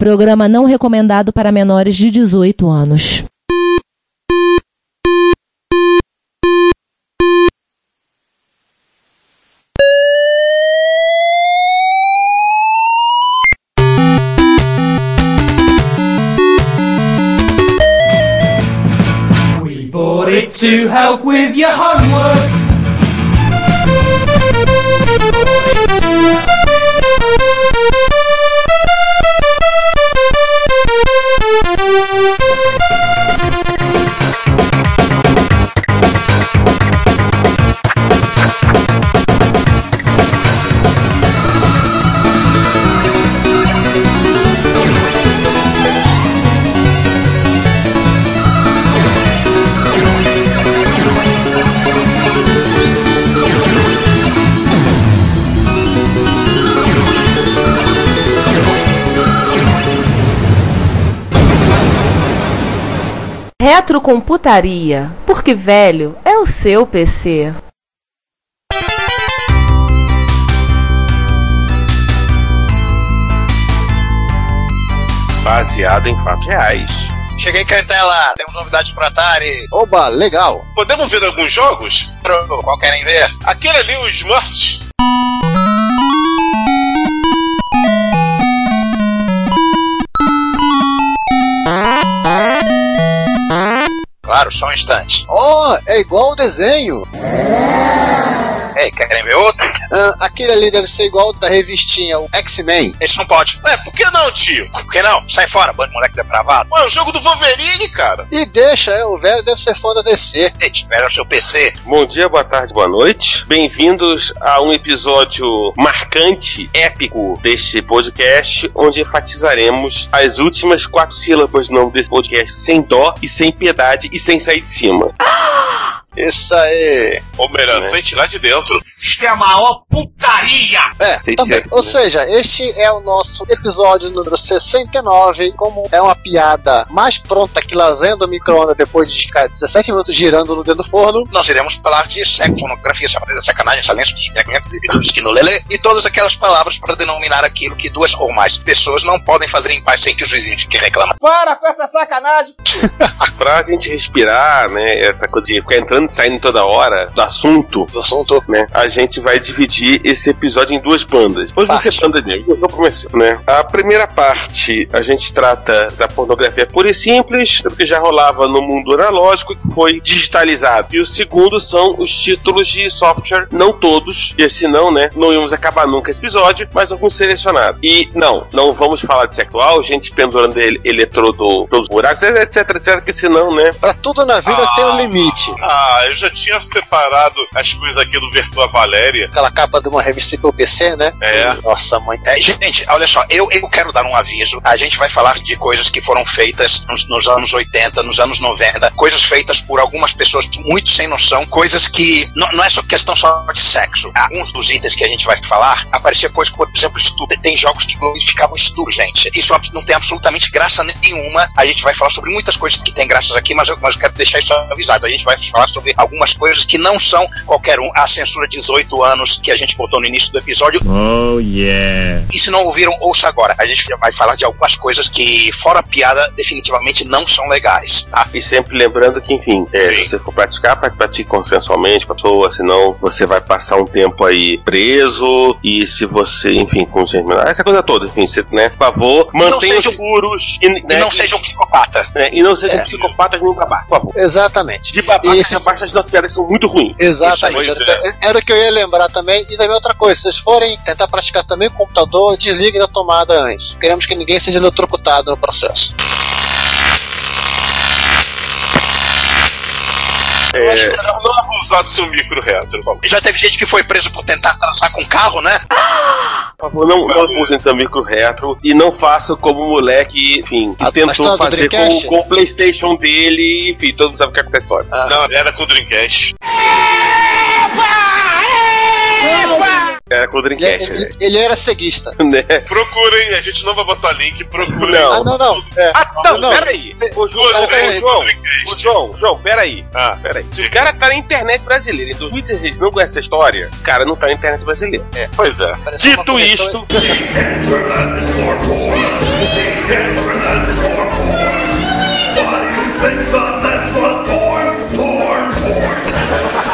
Programa não recomendado para menores de 18 anos. We bought it to help with your homework. Retrocomputaria, porque velho é o seu PC. Baseado em fatos reais. Cheguei, Cantela. Temos novidades pro Atari. Oba, legal. Podemos ver alguns jogos? Pro- Qual querem ver? Aquele ali, o Smurfs. Claro, só um instante. Oh, é igual o desenho. Ei, querem ver outro? Ah, aquele ali deve ser igual o da revistinha, o X-Men. Esse não pode. Ué, por que não, tio? Por que não? Sai fora, bando de moleque depravado. Ué, é o jogo do Wolverine, cara. E deixa, é, o velho deve ser fã da DC. Ei, tiveram o seu PC. Bom dia, boa tarde, boa noite. Bem-vindos a um episódio marcante, épico deste podcast, onde enfatizaremos as últimas quatro sílabas do nome desse podcast sem dó e sem piedade e sem sair de cima. Isso aí. Ou melhor, Né? sente lá de dentro. Isto é a maior putaria! É, também. Ou né? seja, este é o nosso episódio número 69. Como é uma piada mais pronta que lasanha do micro-ondas depois de ficar 17 minutos girando no dedo do forno. Nós iremos falar de sexo, pornografia, safadeza, sacanagem, silêncio, exibimentos, exibidos, esquinolele e todas aquelas palavras para denominar aquilo que duas ou mais pessoas não podem fazer em paz sem que o juizinho fique reclamando. Para com essa sacanagem! Pra gente respirar, né, essa coisa de ficar entrando e saindo toda hora do assunto, Do assunto. né, a gente vai dividir esse episódio em duas bandas. Hoje Parte. ser banda negro, eu começar, né? A primeira parte, a gente trata da pornografia pura e simples, do que já rolava no mundo analógico, que foi digitalizado. E o segundo são os títulos de software, não todos, e senão, né, não íamos acabar nunca esse episódio, mas alguns selecionados. E não, não vamos falar de sexual, gente pendurando ele, eletrodo pelos buracos, etc, etc, que senão, né, Pra tudo na vida Ah. tem um limite. Ah, eu já tinha separado as coisas aqui do Virtua Valéria. Aquela capa de uma revista pro PC, né? É. Nossa, mãe. É, gente, olha só, eu, eu quero dar um aviso. A gente vai falar de coisas que foram feitas nos, nos anos 80, nos anos 90, coisas feitas por algumas pessoas muito sem noção, coisas que não, não é só questão só de sexo. Alguns dos itens que a gente vai falar aparecia coisas, por exemplo, estupro. Tem jogos que glorificavam estupro, gente. Isso não tem absolutamente graça nenhuma. A gente vai falar sobre muitas coisas que tem graças aqui, mas eu, mas eu quero deixar isso avisado. A gente vai falar sobre algumas coisas que não são qualquer um. A censura 18 anos que a gente botou no início do episódio Oh yeah. e se não ouviram, ouça agora. A gente vai falar de algumas coisas que, fora piada, definitivamente não são legais, tá? E sempre lembrando que, enfim, é, se você for praticar, pra- pratique consensualmente com a pessoa, senão você vai passar um tempo aí preso. E se você, enfim, com os essa coisa toda, enfim, você, né, por favor, mantenham sejam- puros e, E né, não sejam psicopata. né, e não sejam É. psicoptas nem babá, por favor. Exatamente. De babaca, Esse- essa parte das nossas piadas são muito ruins. Exatamente. Isso, Era, era o que eu ia lembrar também. E também outra coisa, se vocês forem tentar praticar também o computador, desligue da tomada antes. Queremos que ninguém seja eletrocutado no processo. Eu acho melhor não abusar do seu micro por favor. Já teve gente que foi preso por tentar transar com carro, né? Por favor, não, não abusem do micro retro e não façam como o moleque, enfim, que A- a tentou fazer com, com o Playstation dele, enfim, todo mundo sabe o que acontece a história. Não, era com o Dreamcast. Era com o Ele, Dreamcast, ele- ele era ceguista. né? Procurem, a gente não vai botar link, procurem. Não. Ah, não, não. É. Ah, não, Não. peraí. Ô, João, Você, ô, João, João, João, peraí. Ah, Peraí. Se o cara tá na internet brasileira em 2016 não conhece essa história, o cara não tá na internet brasileira. pois é. Pareceu uma Dito isto,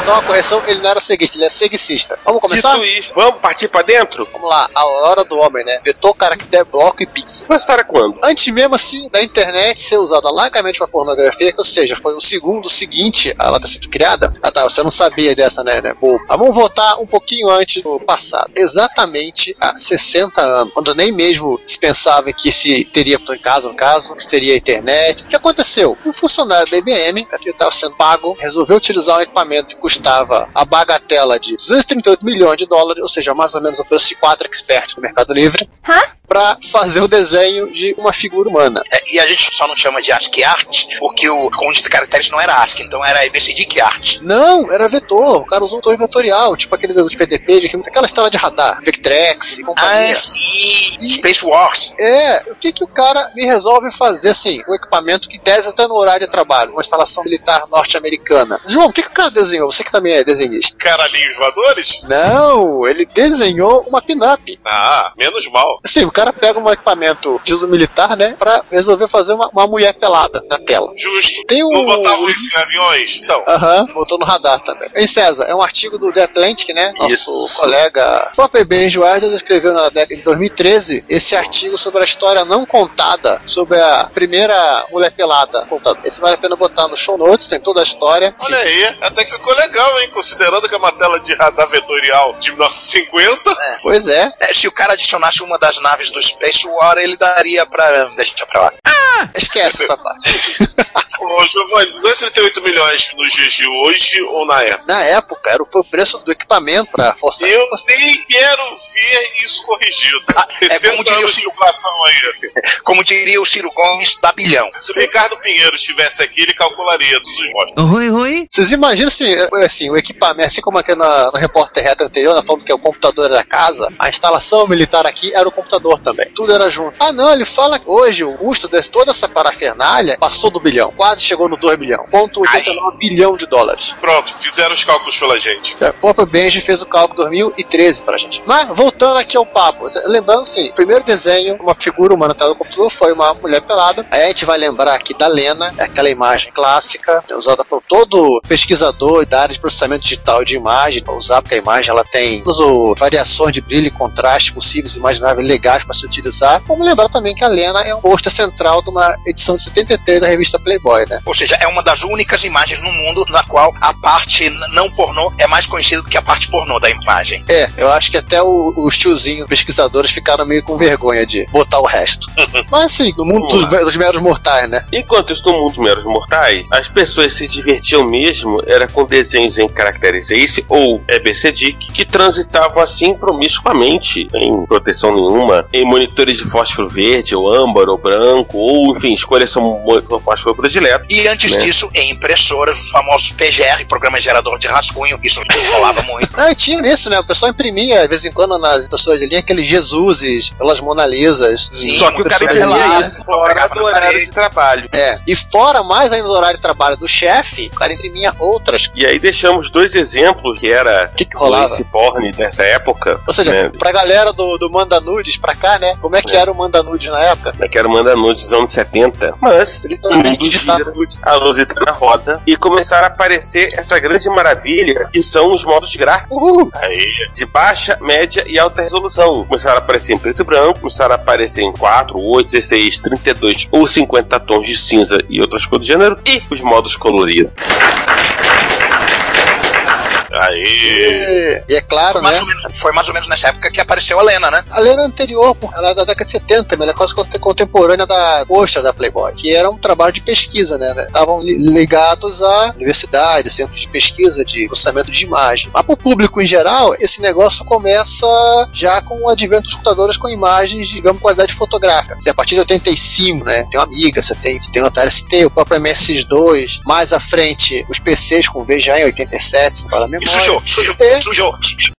Só uma correção, ele não era ceguista, ele é ceguicista. Vamos começar? vamos partir pra dentro? Vamos lá, a hora do homem, né? Vetor, caractere, bloco e pixel. Essa história quando? Antes mesmo assim da internet ser usada largamente para pornografia, ou seja, foi o segundo seguinte a ela ter sido criada. Ah tá, você não sabia dessa, né, né? Mas vamos voltar um pouquinho antes do passado. Exatamente há 60 anos, quando nem mesmo se pensava que se teria, em casa no caso, que se teria internet. O que aconteceu? Um funcionário da IBM, que estava sendo pago, resolveu utilizar um equipamento que custava a bagatela de 238 milhões de dólares, ou seja, mais ou menos o preço de quatro experts no Mercado Livre, para fazer o desenho de uma figura humana. É, e a gente só não chama de ASCII Art porque o conjunto de caracteres não era ASCII, então era ABCD Art. Não, era vetor. O cara usou um vetor vetorial, tipo aquele dos PDP, de, aquela história de radar, Vectrex e companhia. Ah, sim! Space Wars. É, o que que o cara me resolve fazer assim? Um equipamento que desce até no horário de trabalho, uma instalação militar norte-americana. João, o que que o cara desenhou? Você que também é desenhista. Caralhinhos voadores? Não, ele desenhou uma pinup. Ah, menos mal. Assim, o cara pega um equipamento de uso militar, né, pra resolver fazer uma, uma mulher pelada na tela. Justo. Tem um- Não botavam isso em aviões? Então, Aham, botou no radar também. Em César, é um artigo do The Atlantic, né? Nosso Isso. colega, próprio Ben Edwards escreveu na década de 2013 esse artigo sobre a história não contada sobre a primeira mulher pelada contada. Esse vale a pena botar no show notes, tem toda a história. olha aí, até que ficou legal, hein? Considerando que é uma tela de radar vetorial de 1950. Pois é, É, se o cara adicionasse uma das naves do Space War, ele daria pra. Deixa pra lá. esquece essa parte. Ô, Giovanni, 238 milhões nos dias de hoje ou na época? Na época, era o preço do equipamento pra força. Eu nem quero ver isso corrigido. Ah, é 60 como diria o Ciro- inflação aí. Como diria o Ciro Gomes, dá bilhão. Se o Ricardo Pinheiro estivesse aqui, ele calcularia todos os votos. Oi, oi. Vocês imaginam assim, é, assim, o equipamento, assim como aqui na, no repórter reto anterior, na forma que é o computador da casa, a instalação militar aqui era o computador também. Tudo era junto. Ah, não, ele fala que hoje o custo de toda essa parafernália passou do bilhão. Quase chegou no 2 bilhão. Ponto 89 bilhão de dólares. Pronto, fizeram os cálculos pela gente. O próprio Benji fez o cálculo 2013 pra gente. Mas, voltando aqui ao papo, lembrando assim, o primeiro desenho, uma figura humana na tela do computador foi uma mulher pelada. Aí a gente vai lembrar aqui da Lena, é aquela imagem clássica, né, usada por todo pesquisador da área de processamento digital de imagem, para usar, porque a imagem ela tem uso, variações de brilho e contraste possíveis e imagináveis legais para se utilizar. Vamos lembrar também que a Lena é um pôster central de uma edição de 73 da revista Playboy, né? Ou seja, é uma das únicas imagens no mundo na qual a parte não pornô é mais conhecida do que a parte pornô da imagem. É, eu acho que até o- os tiozinhos pesquisadores ficaram meio com vergonha de botar o resto. Mas assim, no mundo dos, dos meros mortais, né? Enquanto isso, no mundo dos meros mortais, as pessoas se divertiam mesmo era com desenhos em caracteres ACE ou EBCDIC que transitavam assim promiscuamente, sem proteção nenhuma, em monitores de fósforo verde ou âmbar ou branco, ou enfim, escolha seu fósforo predileto. E antes Né? disso, em impressoras, os famosos PGR, Programa Gerador de Rascunho, isso rolava muito. Ah, e tinha isso, né? O pessoal imprimia, de vez em quando, nas pessoas de linha, aqueles Jesuses, aquelas Mona Lisas. Sim, Só que o cara imprimia isso fora do horário de trabalho. É, e fora mais ainda do horário de trabalho do chefe, o cara imprimia outras. E aí deixamos dois exemplos que era O que que o rolava? Ace Porn dessa época, Ou seja, né? pra galera do, do Manda Nudes pra cá, né? Como é que É. era o Manda Nudes na época? né, que era Manda Nudes dos anos 70, mas o nudes. a luz entra na roda e começaram a aparecer essa grande maravilha que são os modos gráficos Aí, de baixa, média e alta resolução. Começaram a aparecer em preto e branco, começaram a aparecer em 4, 8, 16, 32 ou 50 tons de cinza e outras cores do gênero e os modos coloridos. Aí. E, e é claro, Foi né? menos, foi mais ou menos nessa época que apareceu a Lena, né? A Lena anterior, pô, ela é da década de 70, ela é quase conte- contemporânea da posta da Playboy, que era um trabalho de pesquisa, né? Estavam li- ligados à universidade, centros de pesquisa de processamento de imagem. Mas para o público em geral, esse negócio começa já com o advento dos computadores com imagens, digamos, qualidade fotográfica. Você, a partir de 85, né? Tem uma Amiga, você tem, tem o Atari ST, o próprio MS2, mais à frente os PCs com VGA em 87, se não fala a memória. sujou, sujou, É. sujou, sujou.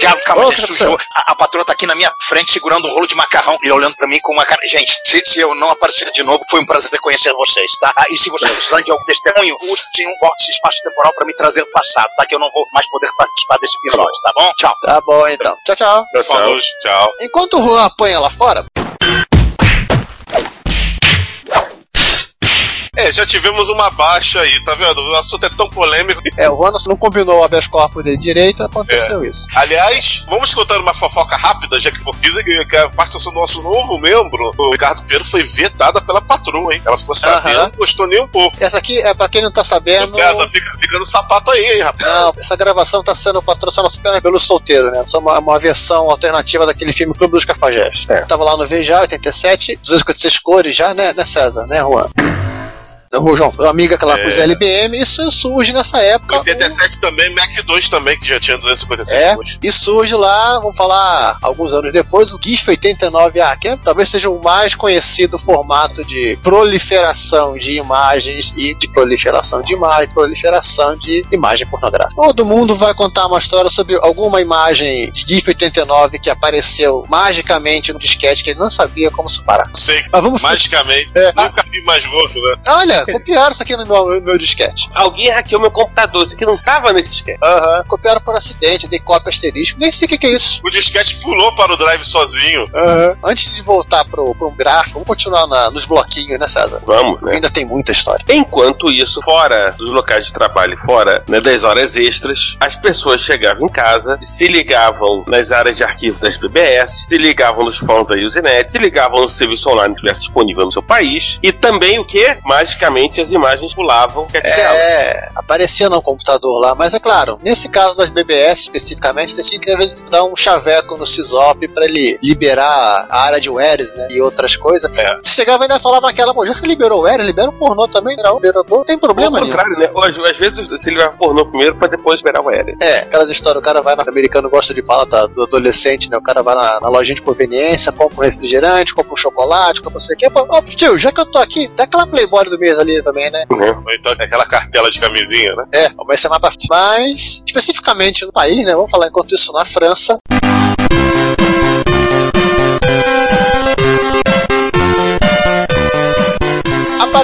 Calma, calma, gente, sujou. A, a patroa tá aqui na minha frente segurando um rolo de macarrão e olhando pra mim com uma cara. Gente, se, se eu não aparecer de novo, foi um prazer conhecer vocês, tá? Ah, e se vocês precisarem de algum testemunho, use um vórtice espaço-temporal pra me trazer do passado, tá? Que eu não vou mais poder participar desse episódio, tá bom? Tchau. Tá bom, então. Tchau, tchau. Falou, tchau. Enquanto o Juan apanha lá fora, É, já tivemos uma baixa aí, tá vendo? O assunto é tão polêmico. é, o Juan não combinou o habeas corpus dele direito, aconteceu isso. Aliás, vamos contar uma fofoca rápida, já que dizem que a participação do nosso novo membro, o Ricardo Pedro, foi vetada pela patroa, hein? Ela ficou sabendo, não gostou nem um pouco. Essa aqui, é pra quem não tá sabendo. César fica, fica no sapato aí, hein, rapaz? Não, essa gravação tá sendo patrocinada apenas pelo solteiro, né? Essa é uma, uma versão alternativa daquele filme Clube dos Cafajés. Tava lá no VJ 87, 256 cores já, né, né César, né, Juan? Meu amigo aquela É. coisa da LBM, isso surge nessa época. 87 também, Mac 2 também, que já tinha 256 É, e surge lá, vamos falar, alguns anos depois, o GIF 89A, que é, talvez seja o mais conhecido formato de proliferação de imagens e de proliferação de imagem, proliferação de imagem pornográfica. Todo mundo vai contar uma história sobre alguma imagem de GIF 89 que apareceu magicamente no disquete que ele não sabia como superar. Sei, Mas vamos magicamente. É. Nunca vi mais gordo, né? Olha, copiaram isso aqui no meu, meu disquete. Alguém hackeou meu computador, isso aqui não tava nesse esquema. Aham. Copiaram por acidente, dei cópia asterisco, nem sei o que, que é isso. O disquete pulou para o drive sozinho. Antes de voltar pro, pro um gráfico, vamos continuar na- nos bloquinhos, né, César? Vamos, né? Ainda tem muita história. Enquanto isso, fora dos locais de trabalho, fora né, das horas extras, as pessoas chegavam em casa, se ligavam nas áreas de arquivo das BBS, se ligavam nos fóruns da Usenet, se ligavam no serviço online que estivesse disponível no seu país, e também o que? Magicamente as imagens pulavam cat dela. É, aparecia no computador lá, mas é claro, nesse caso das BBS especificamente, você tinha que às vezes dar um chaveco no CISOP pra ele liberar a área de Weres, né? E outras coisas. É. Você chegava e ainda falava naquela, bom, já que você liberou o Weres, libera o pornô também, não, liberador, não tem Ao problema nenhum. contrário, né? Às, às vezes você liga pornô primeiro pra depois esperar o aéreo. É, aquelas histórias, o cara vai na. O americano gosta de falar tá, do adolescente, né? O cara vai na, na lojinha de conveniência, compra um refrigerante, compra um chocolate, compra não sei o. Pô, Ó, tio, já que eu tô aqui, dá aquela Playboy do mês ali também, né? Ou então aquela cartela de camisinha, né? É, vai ser frente. Mas, especificamente no país, né? Vamos falar enquanto isso na França.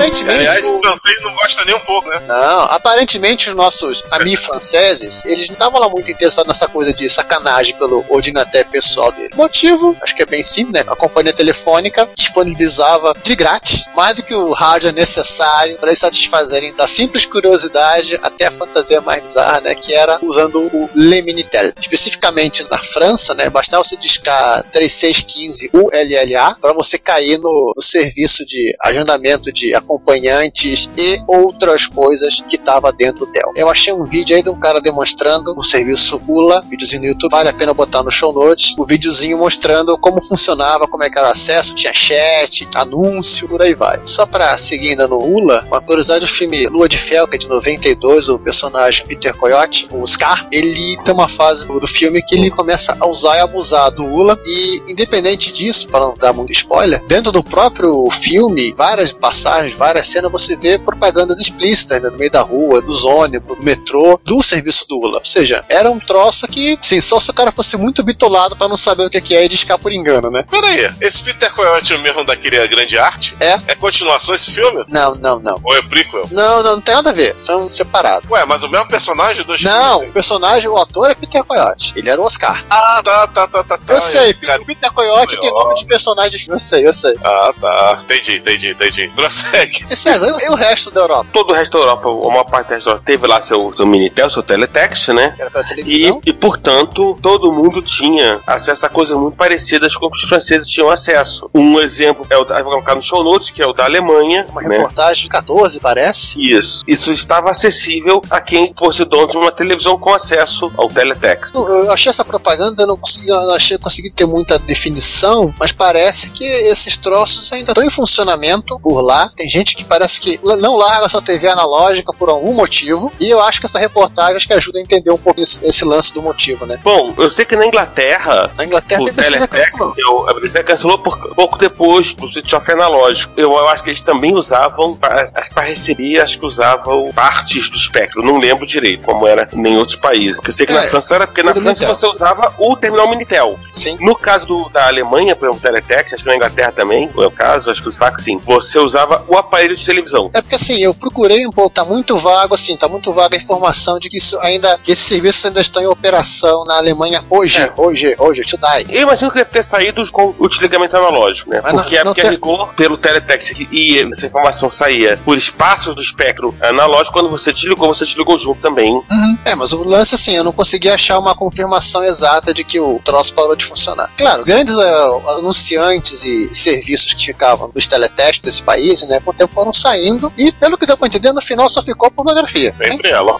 Aparentemente. Aliás, o- o francês não gosta nem um pouco, né? Não, aparentemente os nossos amigos franceses, eles não estavam lá muito interessados nessa coisa de sacanagem pelo ordinateur pessoal dele. Motivo, acho que é bem simples, né? A companhia telefônica disponibilizava de grátis mais do que o rádio necessário para eles satisfazerem da simples curiosidade até a fantasia mais bizarra, né? Que era usando o Le Minitel. Especificamente na França, né? Bastava você discar 3615 ULLA para você cair no, no serviço de agendamento de acompanhantes e outras coisas que tava dentro dela. Eu achei um vídeo aí de um cara demonstrando o serviço ULA, videozinho no YouTube, vale a pena botar no show notes, o videozinho mostrando como funcionava, como é que era o acesso, tinha chat, anúncio, por aí vai. Só pra seguir ainda no ULA, uma curiosidade do filme Lua de Fel, que é de 92, o personagem Peter Coyote, o Scar, ele tem uma fase do, do filme que ele começa a usar e abusar do ULA e independente disso, para não dar muito spoiler, dentro do próprio filme, várias passagens, várias cenas, você vê propagandas explícitas né, no meio da rua, dos ônibus, do metrô, do serviço do ULA. Ou seja, era um troço que, sim, só se o cara fosse muito bitolado para não saber o que que é e discar por engano, né? Pera aí, esse Peter Coyote é o mesmo daquele Grande Arte? É. É continuação esse filme? Não, não, não. Ou é prequel? Não, não, não tem nada a ver. São separados. Ué, mas o mesmo personagem dos Não, filmes? o personagem, o ator é Peter Coyote. Ele era o Oscar. Ah, tá, tá, tá, tá. tá. Eu sei, cara. o Peter Coyote tem nome de personagem. Eu sei, eu sei. Ah, tá. Entendi, entendi, entendi. Prossegue. E César, e, e o resto da Europa? Todo o resto da Europa, uma parte da Europa, teve lá seu, seu Minitel, seu Teletext, né? Era pra E, televisão? e, portanto, todo mundo tinha acesso a coisas muito parecidas com que os franceses tinham acesso. Um exemplo é o da, vou colocar no show notes, que é o da Alemanha, Uma né? reportagem de 14, parece. Isso. Isso estava acessível a quem fosse dono de uma televisão com acesso ao teletext. Eu achei essa propaganda, eu não consegui, não achei, consegui ter muita definição, mas parece que esses troços ainda estão em funcionamento por lá. Tem gente gente que parece que não larga sua TV analógica por algum motivo. E eu acho que essa reportagem acho que ajuda a entender um pouco esse, esse lance do motivo, né? Bom, eu sei que na Inglaterra. Na Inglaterra, o já cancelou. A BBC cancelou por, pouco depois do switch off analógico. Eu, eu acho que eles também usavam, para receber, acho que usavam partes do espectro. Não lembro direito como era em outros países. Porque eu sei que É, na França era, porque na França Minitel. você usava o terminal Minitel. Sim. No caso do- da Alemanha, por exemplo, o Teletext, acho que na Inglaterra também, foi o caso, acho que os fax sim, você usava o aparelho de televisão. É porque assim, eu procurei um pouco, tá muito vago assim, tá muito vaga a informação de que isso ainda, que esses serviços ainda estão em operação na Alemanha hoje, É. hoje, hoje, today. Eu imagino que deve ter saído com o desligamento analógico, né? Mas não- porque é não porque tem- a rigor, pelo teletext e essa informação saía por espaços do espectro analógico, quando você desligou, você desligou junto também. É, mas o lance assim, eu não consegui achar uma confirmação exata de que o troço parou de funcionar. Claro, grandes eh, anunciantes e serviços que ficavam nos teletestes desse país, né, tempo foram saindo e, pelo que deu pra entender, no final só ficou pornografia. Sempre ela.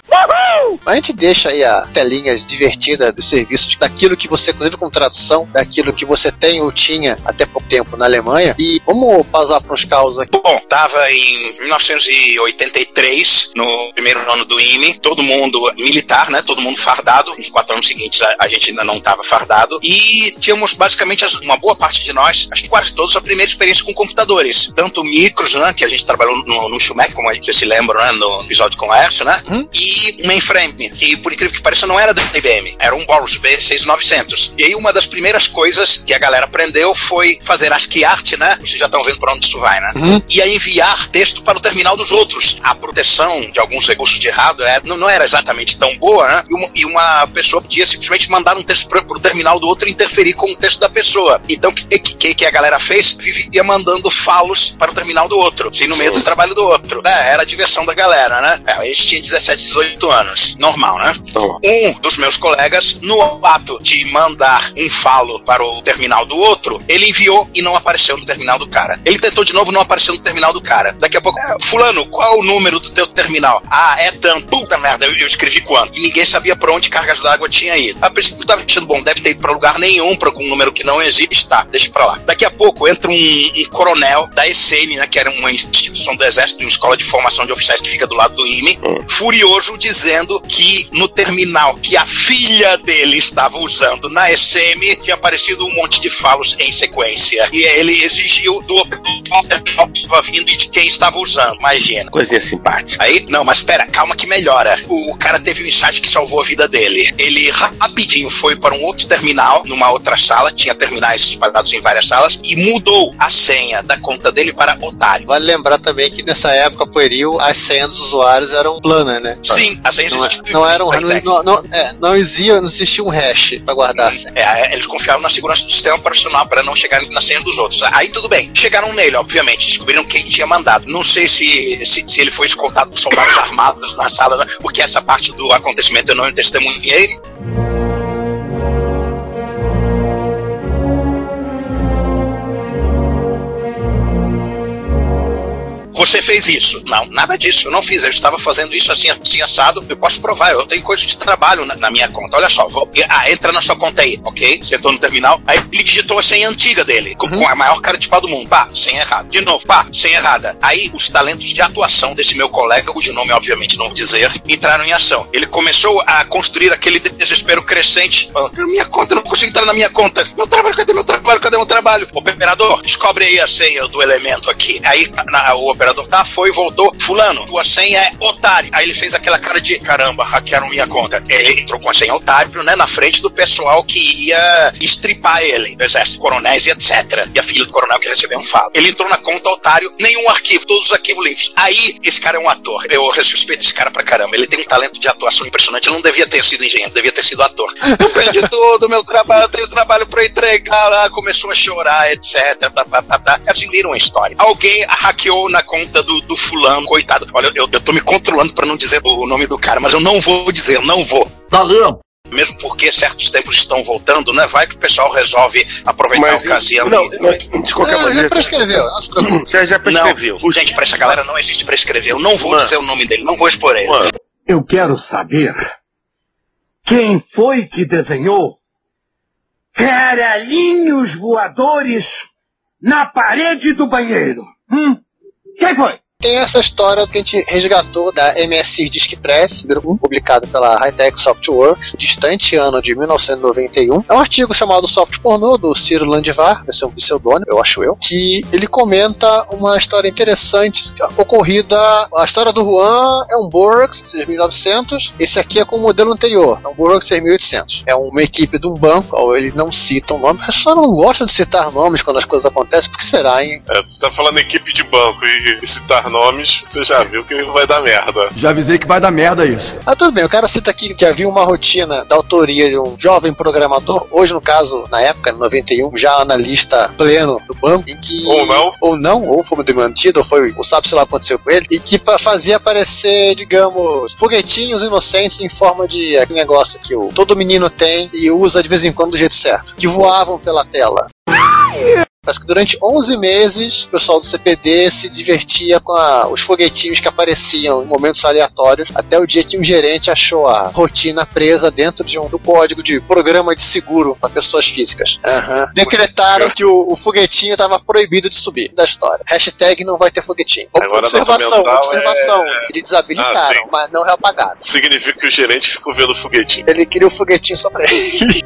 A gente deixa aí a telinha divertida dos serviços, daquilo que você, inclusive com tradução, daquilo que você tem ou tinha até pouco tempo na Alemanha. E vamos passar para uns caos aqui. Bom, tava em 1983, no primeiro ano do IME, todo mundo militar, né? Todo mundo fardado. Nos quatro anos seguintes a, a gente ainda não tava fardado. E tínhamos basicamente as- uma boa parte de nós, acho que quase todos, a primeira experiência com computadores. Tanto micros, né? Que a gente trabalhou no, no Schumach, como vocês se lembram, né? No episódio com o Laércio, né? Uhum. E um mainframe, que por incrível que pareça não era da IBM, era um Boros B6900. E aí uma das primeiras coisas que a galera aprendeu foi fazer ASCII art, né? Vocês já estão vendo para onde isso vai, né? Uhum. e enviar texto para o terminal dos outros. A proteção de alguns recursos de hardware não, não era exatamente tão boa, né? E uma, e uma pessoa podia simplesmente mandar um texto para o terminal do outro e interferir com o texto da pessoa. Então, o que, que, que a galera fez? Vivia mandando falos para o terminal do outro, assim, no meio do trabalho do outro. É, era a diversão da galera, né? É, a gente tinha 17, 18 anos. Normal, né? Então, um dos meus colegas, no ato de mandar um falo para o terminal do outro, ele enviou e não apareceu no terminal do cara. Ele tentou de novo, não apareceu no terminal do cara. Daqui a pouco, "É, fulano, qual é o número do teu terminal? Ah, é tanto. Puta merda, eu, eu escrevi quando? E ninguém sabia pra onde cargas d'água tinha ido. A princípio tava achando bom, deve ter ido pra lugar nenhum, pra algum número que não existe, tá, deixa pra lá. Daqui a pouco entra um, um coronel da ECN, né, que era uma instituição do exército, uma escola de formação de oficiais que fica do lado do IME, furioso dizendo que no terminal que a filha dele estava usando na SM tinha aparecido um monte de falos em sequência. E ele exigiu do terminal que estava vindo e de quem estava usando. Imagina. coisinha simpática. Aí, não, mas espera, calma que melhora. O cara teve um insight que salvou a vida dele. Ele rapidinho foi para um outro terminal, numa outra sala, tinha terminais espalhados em várias salas, e mudou a senha da conta dele para otário. Vale lembrar também que nessa época, pueril, as senhas dos usuários eram planas, né? Sim, as senhas Não, é- existiam não era um, em não, não, é, não existia, não existia um hash pra guardar a senha. É, eles confiavam na segurança do sistema operacional para não chegarem na senha dos outros. Aí tudo bem. Chegaram nele, obviamente. Descobriram quem tinha mandado. Não sei se, se, se ele foi escoltado por soldados armados na sala, né? porque essa parte do acontecimento eu não testemunhei. Você fez isso. Não, nada disso. Eu não fiz. Eu estava fazendo isso assim, assim assado. Eu posso provar. Eu tenho coisa de trabalho na, na minha conta. Olha só. Vou, ah, entra na sua conta aí, ok? Sentou no terminal. Aí ele digitou a senha antiga dele, com, com a maior cara de pau do mundo. Pá, senha errada. De novo, pá, senha errada. Aí os talentos de atuação desse meu colega, cujo nome obviamente não vou dizer, entraram em ação. Ele começou a construir aquele desespero crescente, falando: "Cara, minha conta, não consigo entrar na minha conta. Meu trabalho, cadê meu trabalho? Cadê meu trabalho? Operador, descobre aí a senha do elemento aqui. Aí na- o operador tá, foi, voltou. Fulano, tua senha é otário. Aí ele fez aquela cara de caramba, hackearam minha conta. Ele entrou com a senha otário, né? Na frente do pessoal que ia estripar ele. Do exército, coronéis e etc. E a filha do coronel que recebeu um falo. Ele entrou na conta otário, nenhum arquivo, todos os arquivos limpos. Aí, esse cara é um ator. Eu respeito esse cara pra caramba. Ele tem um talento de atuação impressionante. Ele não devia ter sido engenheiro, devia ter sido ator. Eu perdi tudo, meu trabalho, eu tenho trabalho pra entregar lá. Começou a chorar, etc. Tá, tá, tá, tá. Eles viram a história. Alguém hackeou na conta do, do fulano, coitado. Olha, eu, eu tô me controlando pra não dizer o nome do cara, mas eu não vou dizer, não vou. Valeu! Mesmo porque certos tempos estão voltando, né? Vai que o pessoal resolve aproveitar a ocasião. não, e- mas, de qualquer Não, já maneira. prescreveu, não se preocupe. Você já prescreveu. Não, gente, pra essa galera não existe prescrever. Eu não vou Mano. dizer o nome dele, não vou expor ele. Mano, Eu quero saber quem foi que desenhou caralhinhos voadores na parede do banheiro. Hum? Quem foi? Tem essa história que a gente resgatou da MSI Disk Press, 1, publicado pela Hightech Softworks, distante ano de 1991. É um artigo chamado Soft Pornô, do Ciro Landivar, esse é um pseudônimo, eu acho eu, que ele comenta uma história interessante ocorrida. A história do Juan é um Borax 6900, esse aqui é com o modelo anterior, é um Borax 6800. É uma equipe de um banco, ele não cita o nome, as pessoas não gostam de citar nomes quando as coisas acontecem, porque será, hein? É, você tá falando equipe de banco e, e citar nomes, você já viu que vai dar merda. Já avisei que vai dar merda isso. Ah, tudo bem, o cara cita aqui que havia uma rotina da autoria de um jovem programador, hoje no caso, na época, em 91, já analista pleno do banco, em que... Ou não. Ou não, ou foi demitido, ou foi, ou sabe se lá aconteceu com ele, e que fazia aparecer, digamos, foguetinhos inocentes em forma de aquele negócio que o, todo menino tem e usa de vez em quando do jeito certo, que voavam pela tela. Parece que durante 11 meses o pessoal do CPD se divertia com a, os foguetinhos que apareciam em momentos aleatórios, até o dia que um gerente achou a rotina presa dentro de um do código de programa de seguro para pessoas físicas. Uhum. Decretaram que o, o foguetinho estava proibido de subir da história. Hashtag não vai ter foguetinho. Agora, observação, documental observação. é- Eles desabilitaram, Ah, mas não reapagaram. Significa que o gerente ficou vendo o foguetinho. Ele queria o foguetinho só pra ele.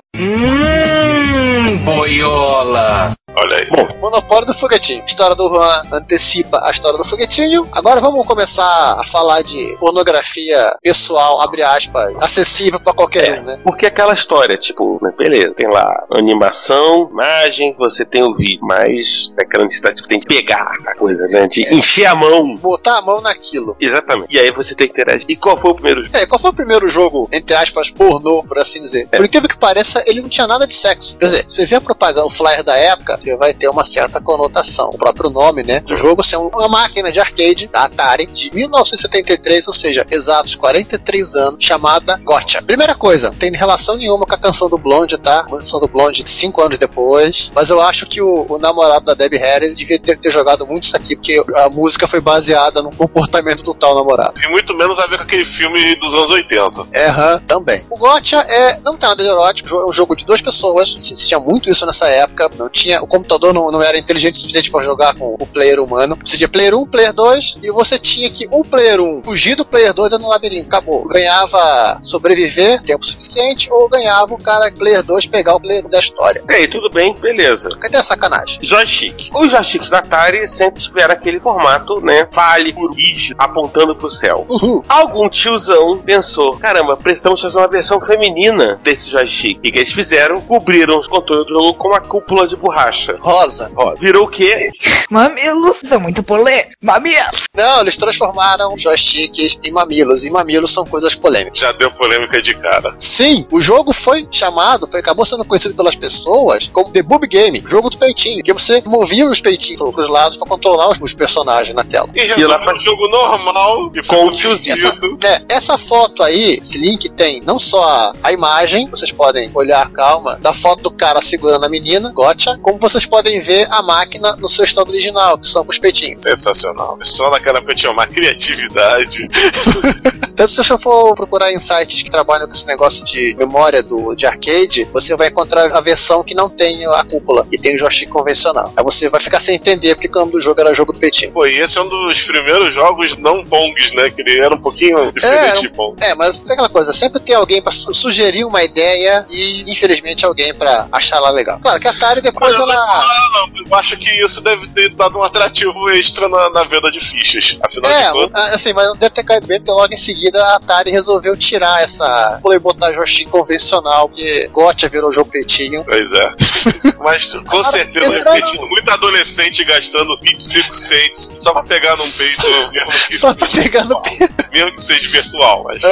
Olha aí. Bom, Monopólio do foguetinho. História do Juan antecipa a história do foguetinho. Agora vamos começar a falar de pornografia pessoal, abre aspas, acessível pra qualquer um, né? Porque aquela história, tipo, né, beleza, tem lá animação, imagem, você tem o vídeo, mas naquela necessidade tipo, tem que pegar a coisa, né? De encher a mão. Botar a mão naquilo. Exatamente. E aí você tem que interagir. E qual foi o primeiro jogo? É, qual foi o primeiro jogo, entre aspas, pornô, por assim dizer? Por incrível que pareça, ele não tinha nada de sexo. Quer dizer, você vê a propaganda, o flyer da época, vai ter uma certa conotação. O próprio nome, né, do jogo ser uma máquina de arcade da Atari de 1973, ou seja, exatos 43 anos, chamada Gotcha. Primeira coisa, tem relação nenhuma com a canção do Blonde, tá? A canção do Blonde de 5 anos depois. Mas eu acho que o, o namorado da Debbie Harry devia ter, ter jogado muito isso aqui, porque a música foi baseada no comportamento do tal namorado. E muito menos a ver com aquele filme dos anos 80. É, aham, também. O Gotcha é, não tem nada de erótico, é um jogo de duas pessoas. Se se tinha muito isso nessa época, não tinha, o computador não, não era inteligente o suficiente para jogar com o player humano. Você tinha player 1, player 2, e você tinha que o player 1 fugir do player 2 dentro do labirinto. Acabou. Ganhava sobreviver tempo suficiente, ou ganhava o cara player 2 pegar o player 1 da história. E aí, tudo bem, beleza. Cadê a sacanagem? Joystick. Os joysticks da Atari sempre tiveram aquele formato, né? Vale, rígido, apontando pro céu. Uhul. Algum tiozão pensou: caramba, precisamos fazer uma versão feminina desse joystick. Que que eles fizeram? Cobriram os controles do jogo com uma cúpula de borracha. Rosa. Ó, virou o quê? Mamilos são muito polêmicos. Mamilos. Não, eles transformaram joysticks em mamilos, e mamilos são coisas polêmicas. Já deu polêmica de cara. Sim, o jogo foi chamado, foi, acabou sendo conhecido pelas pessoas como The Boob Game, jogo do peitinho, que você movia os peitinhos pro- pros lados pra controlar os, os personagens na tela. E lá resolveu pra- um jogo normal e Com o tiozinho. É, essa foto aí, esse link tem não só a, a imagem, vocês podem olhar, calma, da foto do cara segurando a menina, gotcha, como vocês podem ver a máquina no seu estado original, que são com os peitinhos. Sensacional. Só naquela época tinha uma criatividade. Então, se você for procurar em sites que trabalham com esse negócio de memória do, de arcade, você vai encontrar a versão que não tem a cúpula, e tem o joystick convencional. Aí você vai ficar sem entender porque o nome do jogo era jogo do peitinho. Pô, e esse é um dos primeiros jogos não pongs, né? Que ele era um pouquinho diferente de pong. É, mas tem aquela coisa, sempre tem alguém pra su- sugerir uma ideia e, infelizmente, alguém pra achar lá legal. Claro que a Atari depois ela. Ah, não, eu acho que isso deve ter dado um atrativo extra na, na venda de fichas. Afinal É, de contas, assim, mas não deve ter caído bem, porque logo em seguida a Atari resolveu tirar essa. Pulei botar joystick convencional, porque Gotcha virou jogo peitinho. Pois é. Mas com certeza entrando- muito adolescente gastando 25 cents só pra pegar num peito, mesmo que, Só pra pegar no pé. mesmo que seja virtual, mas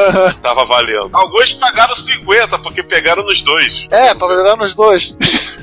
tava valendo. Alguns pagaram 50 porque pegaram nos dois. É, pra jogar nos dois.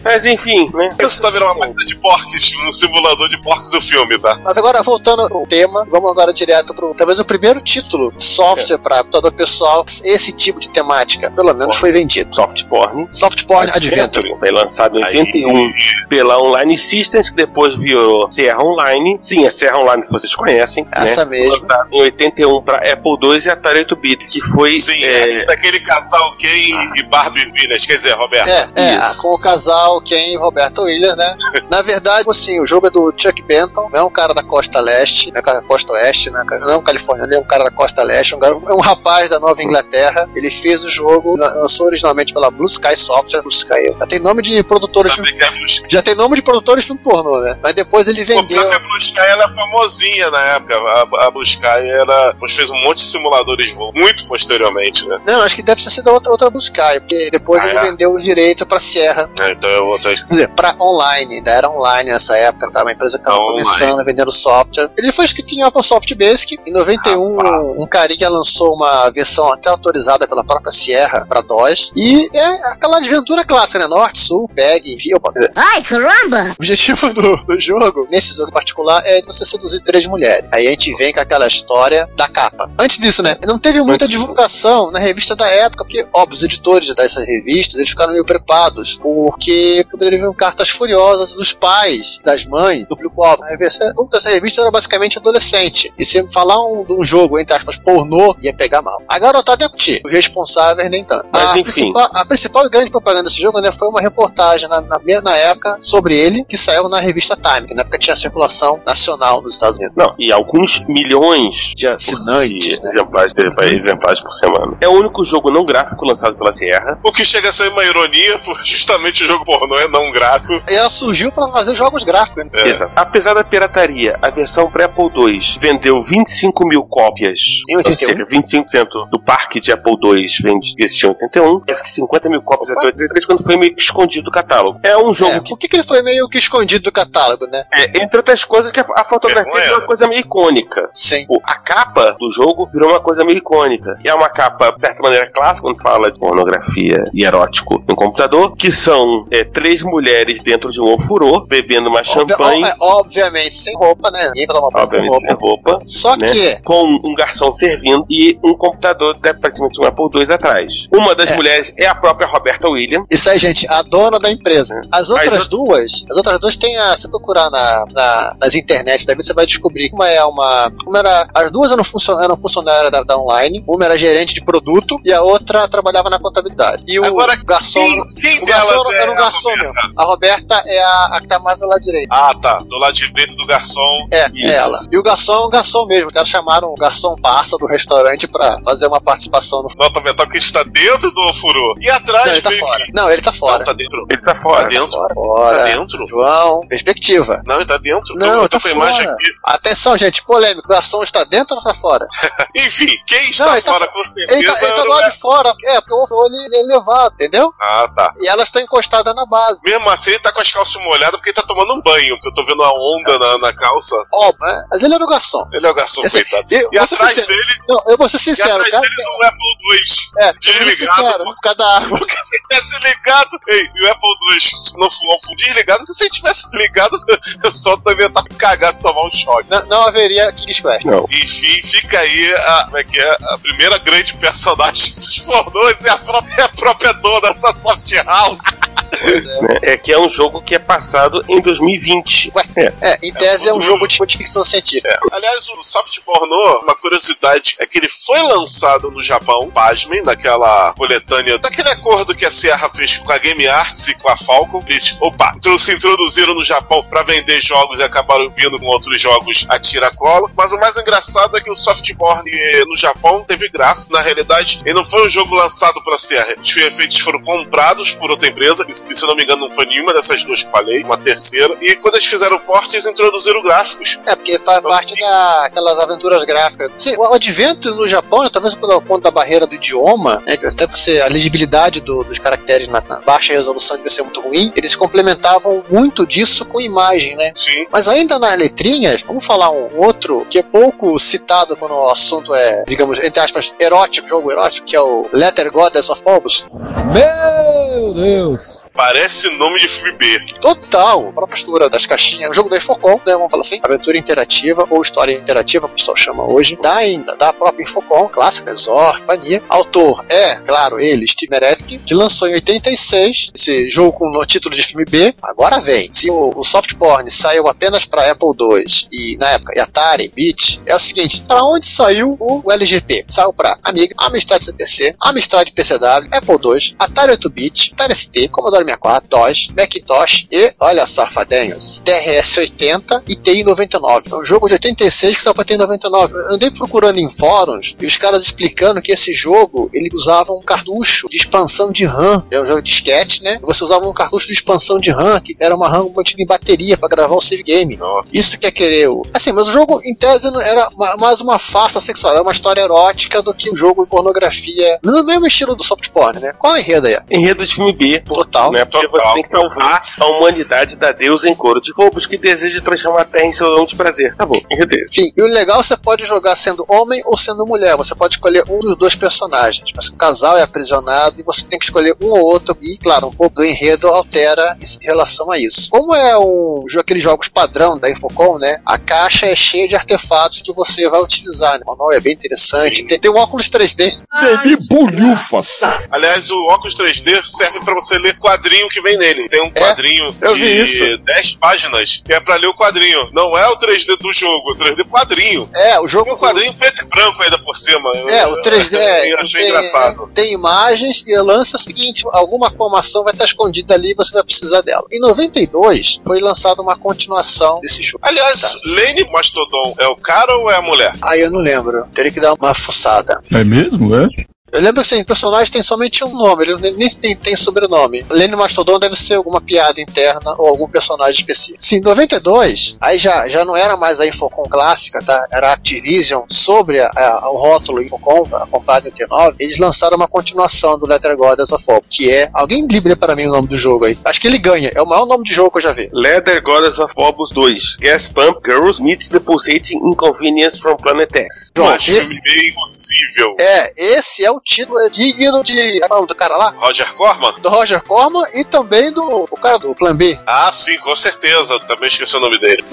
Mas enfim, né? Isso tá virando uma máquina de porques, um simulador de porques do filme, tá? Mas agora, voltando ao tema, vamos agora direto pro. Talvez o primeiro título de software pra computador pessoal, esse tipo de temática, pelo menos foi vendido. Soft porn. Soft Porn Adventure. Foi lançado em Aí- 81 pela Online Systems, que depois virou Serra Online. Sim, é Serra Online que vocês conhecem. Essa né? mesmo. Lançado em 81 para Apple II e Atari 8-bit, que foi. Sim, é, daquele casal Ken e Barbie Williams, quer dizer, Roberto. É, é, com o casal Ken e Roberto Williams. Ironia, né? Na verdade, assim, o jogo é do Chuck Benton, não é um cara da costa leste, é da costa oeste, né? não é um californiano, é um cara da costa leste, um, cara, é um rapaz da Nova Inglaterra. Ele fez o jogo, lançou originalmente pela Blue Sky Software, Blue Sky. Já tem nome de produtores de filme, já tem nome de produtores de filme pornô, né? Mas depois ele vendeu. Pô, a Blue Sky ela é famosinha na época. A, a Blue Sky era, fez um monte de simuladores muito posteriormente, né? Não, acho que deve ter sido outra, outra Blue Sky, porque depois ah, ele é? vendeu o direito pra Sierra. É, então é outra. Quer dizer, pra online, ainda era online nessa época, tá? Uma empresa que tava online. começando, vendendo software. Ele foi escrito em Microsoft Basic. Em 91, ah, um carinha lançou uma versão até autorizada pela própria Sierra pra DOS. E é aquela aventura clássica, né? Norte, Sul, PEG, enfim. Ai, caramba! O objetivo do, do jogo, nesse jogo em particular, é você seduzir três mulheres. Aí a gente vem com aquela história da capa. Antes disso, né? Não teve muita divulgação na revista da época, porque, óbvio, os editores dessas revistas eles ficaram meio preocupados, porque poderiam cartas furiosas dos pais, das mães, do público-alvo. A revista, essa revista era basicamente adolescente. E se falar um, de um jogo, entre aspas, pornô, ia pegar mal. A garotada ia curtir, os responsáveis nem tanto. Mas, a, principal, a principal grande propaganda desse jogo né, foi uma reportagem na, na, na época sobre ele, que saiu na revista Time, que na época tinha circulação nacional nos Estados Unidos. Não, e alguns milhões de assinantes, de né? exemplares, exemplares por semana. É o único jogo não gráfico lançado pela Sierra. O que chega a ser uma ironia, por justamente o jogo pornô é não gráfico. E ela surgiu para fazer jogos gráficos. Né? É. Exato. Apesar da pirataria, a versão pré-Apple II vendeu 25 mil cópias. Em 81? Ou seja, 25% do parque de Apple II vende desse em 81. Parece que 50 mil cópias até 83, quando foi meio que escondido do catálogo. É um jogo é, que... Por que, que ele foi meio que escondido do catálogo, né? É, entre outras coisas, que a fotografia é uma coisa meio icônica. Sim. a capa do jogo virou uma coisa meio icônica. E é uma capa, de certa maneira, clássica, quando fala de pornografia e erótico no computador, que são é, três mulheres dentro de um ofurô, bebendo uma champanhe. Obvi obviamente, sem roupa, né? Ninguém Obviamente roupa. sem roupa. Só né? que. Com um garçom servindo e um computador, praticamente um Apple II atrás. Uma das É. mulheres é a própria Roberta Williams. Isso aí, gente, a dona da empresa. É. As outras Mas- duas, as outras duas tem a. Se procurar na, na- nas internet, daí você vai descobrir uma é uma. Uma era. As duas eram, funcio, eram funcionárias da, da online, uma era gerente de produto e a outra trabalhava na contabilidade. E o Agora, garçom. Quem, quem o garçom é era um a garçom mesmo. A Roberta é a, a que tá mais do lado direito. Ah, tá. Do lado direito do garçom. É, é ela. E o garçom é um garçom mesmo. Os caras chamaram o garçom parça do restaurante pra fazer uma participação no. Nota mental que está dentro do furô. E atrás Não, ele tá fora. que- Não, ele tá Não, fora. tá dentro. Ele tá fora. Tá dentro. Fora. Tá fora. dentro. João, perspectiva. Não, ele tá dentro. Não, eu eu tô com a imagem aqui. Atenção, gente, polêmico. O garçom está dentro ou está fora? Enfim, quem está Não, tá fora fo- com certeza. Ele tá, ele tá do não lado é- de fora. É, porque o ofurô ele, ele é elevado, entendeu? Ah, tá. E elas estão encostadas na base. Mesmo assim, ele tá com as calças molhadas porque ele tá tomando um banho, porque eu tô vendo a onda na, na calça. Óbvio, né? Mas ele era o garçom. Ele é o garçom, Esse- coitado. eu- e atrás sincero. dele, Não, eu vou ser e sincero, atrás cara. dele um Apple II. É, desligado, sincero, por causa da água. Porque se tivesse ligado. Ei, e o Apple II não foi desligado, porque se ele tivesse ligado, eu só devia estar cagado se tomar um choque. Não, não haveria King's Quest. Não. Enfim, fica aí a, como é que é, a primeira grande personagem dos pornôs é a própria, a própria dona da Soft House. É. né? É que é um jogo que é passado em 2020. Ué, É. É, em tese é um futuro. jogo de, de ficção científica. Aliás, o soft pornô, uma curiosidade, é que ele foi lançado no Japão, pasmem, naquela coletânea, daquele acordo que a Sierra fez com a Game Arts e com a Falcon. Eles, opa, se introduziram no Japão pra vender jogos e acabaram vindo com outros jogos a tira-cola. Mas o mais engraçado é que o Softborn eh, no Japão teve gráfico. Na realidade, ele não foi um jogo lançado pra Sierra. Os efeitos foram comprados por outra empresa, que, se eu não me engano não foi nenhuma dessas duas que falei, uma terceira. E quando eles fizeram o porte, eles introduziram gráficos. É, porque faz Então, parte daquelas aventuras gráficas. Sim, o advento no Japão, talvez pelo ponto da barreira do idioma, né, até por ser a legibilidade do- dos caracteres na, na baixa resolução devia ser muito ruim, eles complementavam muito disso com imagem, né? Sim. Mas ainda nas letrinhas, vamos falar um outro que é pouco citado quando o assunto é, digamos, entre aspas, erótico, jogo erótico, que é o Letter Goddess of Phobos. Meu Deus! Parece nome de filme B. Total, a própria estrutura das caixinhas. O jogo da Infocom, né? Vamos falar assim, aventura interativa ou história interativa, o pessoal chama hoje. Da ainda, da própria Infocom, clássica, Zor, Pania. Autor é, claro, ele, Steve Meretski, que lançou em 86 esse jogo com o título de filme B. Agora vem. Se o, o Softporn saiu apenas para Apple II e, na época, e Atari, Beat, é o seguinte, para onde saiu o LGP? Saiu para Amiga, Amstrad CPC, Amstrad PCW, Apple II, Atari 8-bit, Atari ST, Commodore 64, DOS, Macintosh e, olha safadinhos, TRS-80 e TI-99. É um jogo de 86 que só pra TI-99. Eu andei procurando em fóruns e os caras explicando que esse jogo ele usava um cartucho de expansão de RAM. É um jogo de disquete, né? Você usava um cartucho de expansão de RAM que era uma RAM mantida em bateria para gravar o save game. Isso que é querer o. Assim, mas o jogo em tese não era ma- mais uma farsa sexual, era uma história erótica do que um jogo de pornografia. No mesmo estilo do soft porn, né? Qual é o enredo aí? Enredo de filme B. Total. Né? Porque Total. você tem que salvar a humanidade da deusa em couro de lobos que deseja transformar a terra em seu nome de prazer. Tá bom, enredo esse. Enfim, e o legal você pode jogar sendo homem ou sendo mulher. Você pode escolher um dos dois personagens. Mas o casal é aprisionado e você tem que escolher um ou outro. E, claro, um pouco do enredo altera em relação a isso. Como é um jogo, aqueles jogos padrão da Infocom, né? A caixa é cheia de artefatos que você vai utilizar. Né? O manual é bem interessante. Sim. Tem, tem um óculos 3D. De bolhufas. Aliás, o óculos 3D serve pra você ler quadrinho que vem nele. Tem um quadrinho eu vi de isso. 10 páginas que é pra ler o quadrinho. Não é o 3D do jogo, é o 3D quadrinho. É, o Tem jogo. um quadrinho preto e branco ainda por cima. É, o 3D é, Eu achei tem, engraçado. tem imagens e é o seguinte: alguma formação vai estar escondida ali e você vai precisar dela. Em 92 foi lançada uma continuação desse jogo. Aliás, Tá. Lane Mastodon é o cara ou é a mulher? Aí eu não lembro. Teria que dar uma fuçada. É mesmo, é? Eu lembro que assim, o personagem tem somente um nome, ele nem tem, tem sobrenome. Lenny Mastodon deve ser alguma piada interna ou algum personagem específico. Sim, em 92, aí já, já não era mais a Infocom clássica, tá? Era a Activision sobre a, a- o rótulo Infocom, a comprada em 89. Eles lançaram uma continuação do Letter Goddess of Hope, que é. Alguém livre para mim o nome do jogo aí. Acho que ele ganha, é o maior nome de jogo que eu já vi. Leather Goddess of Phobos 2. Gas Pump Girls meets the pulsating inconvenience from Planet X. E- filme meio impossível. É, esse é o título é digno de. É o nome do cara lá? Roger Corman? Do Roger Corman e também do o cara do Plan B. Ah, sim, com certeza. Também esqueci o nome dele.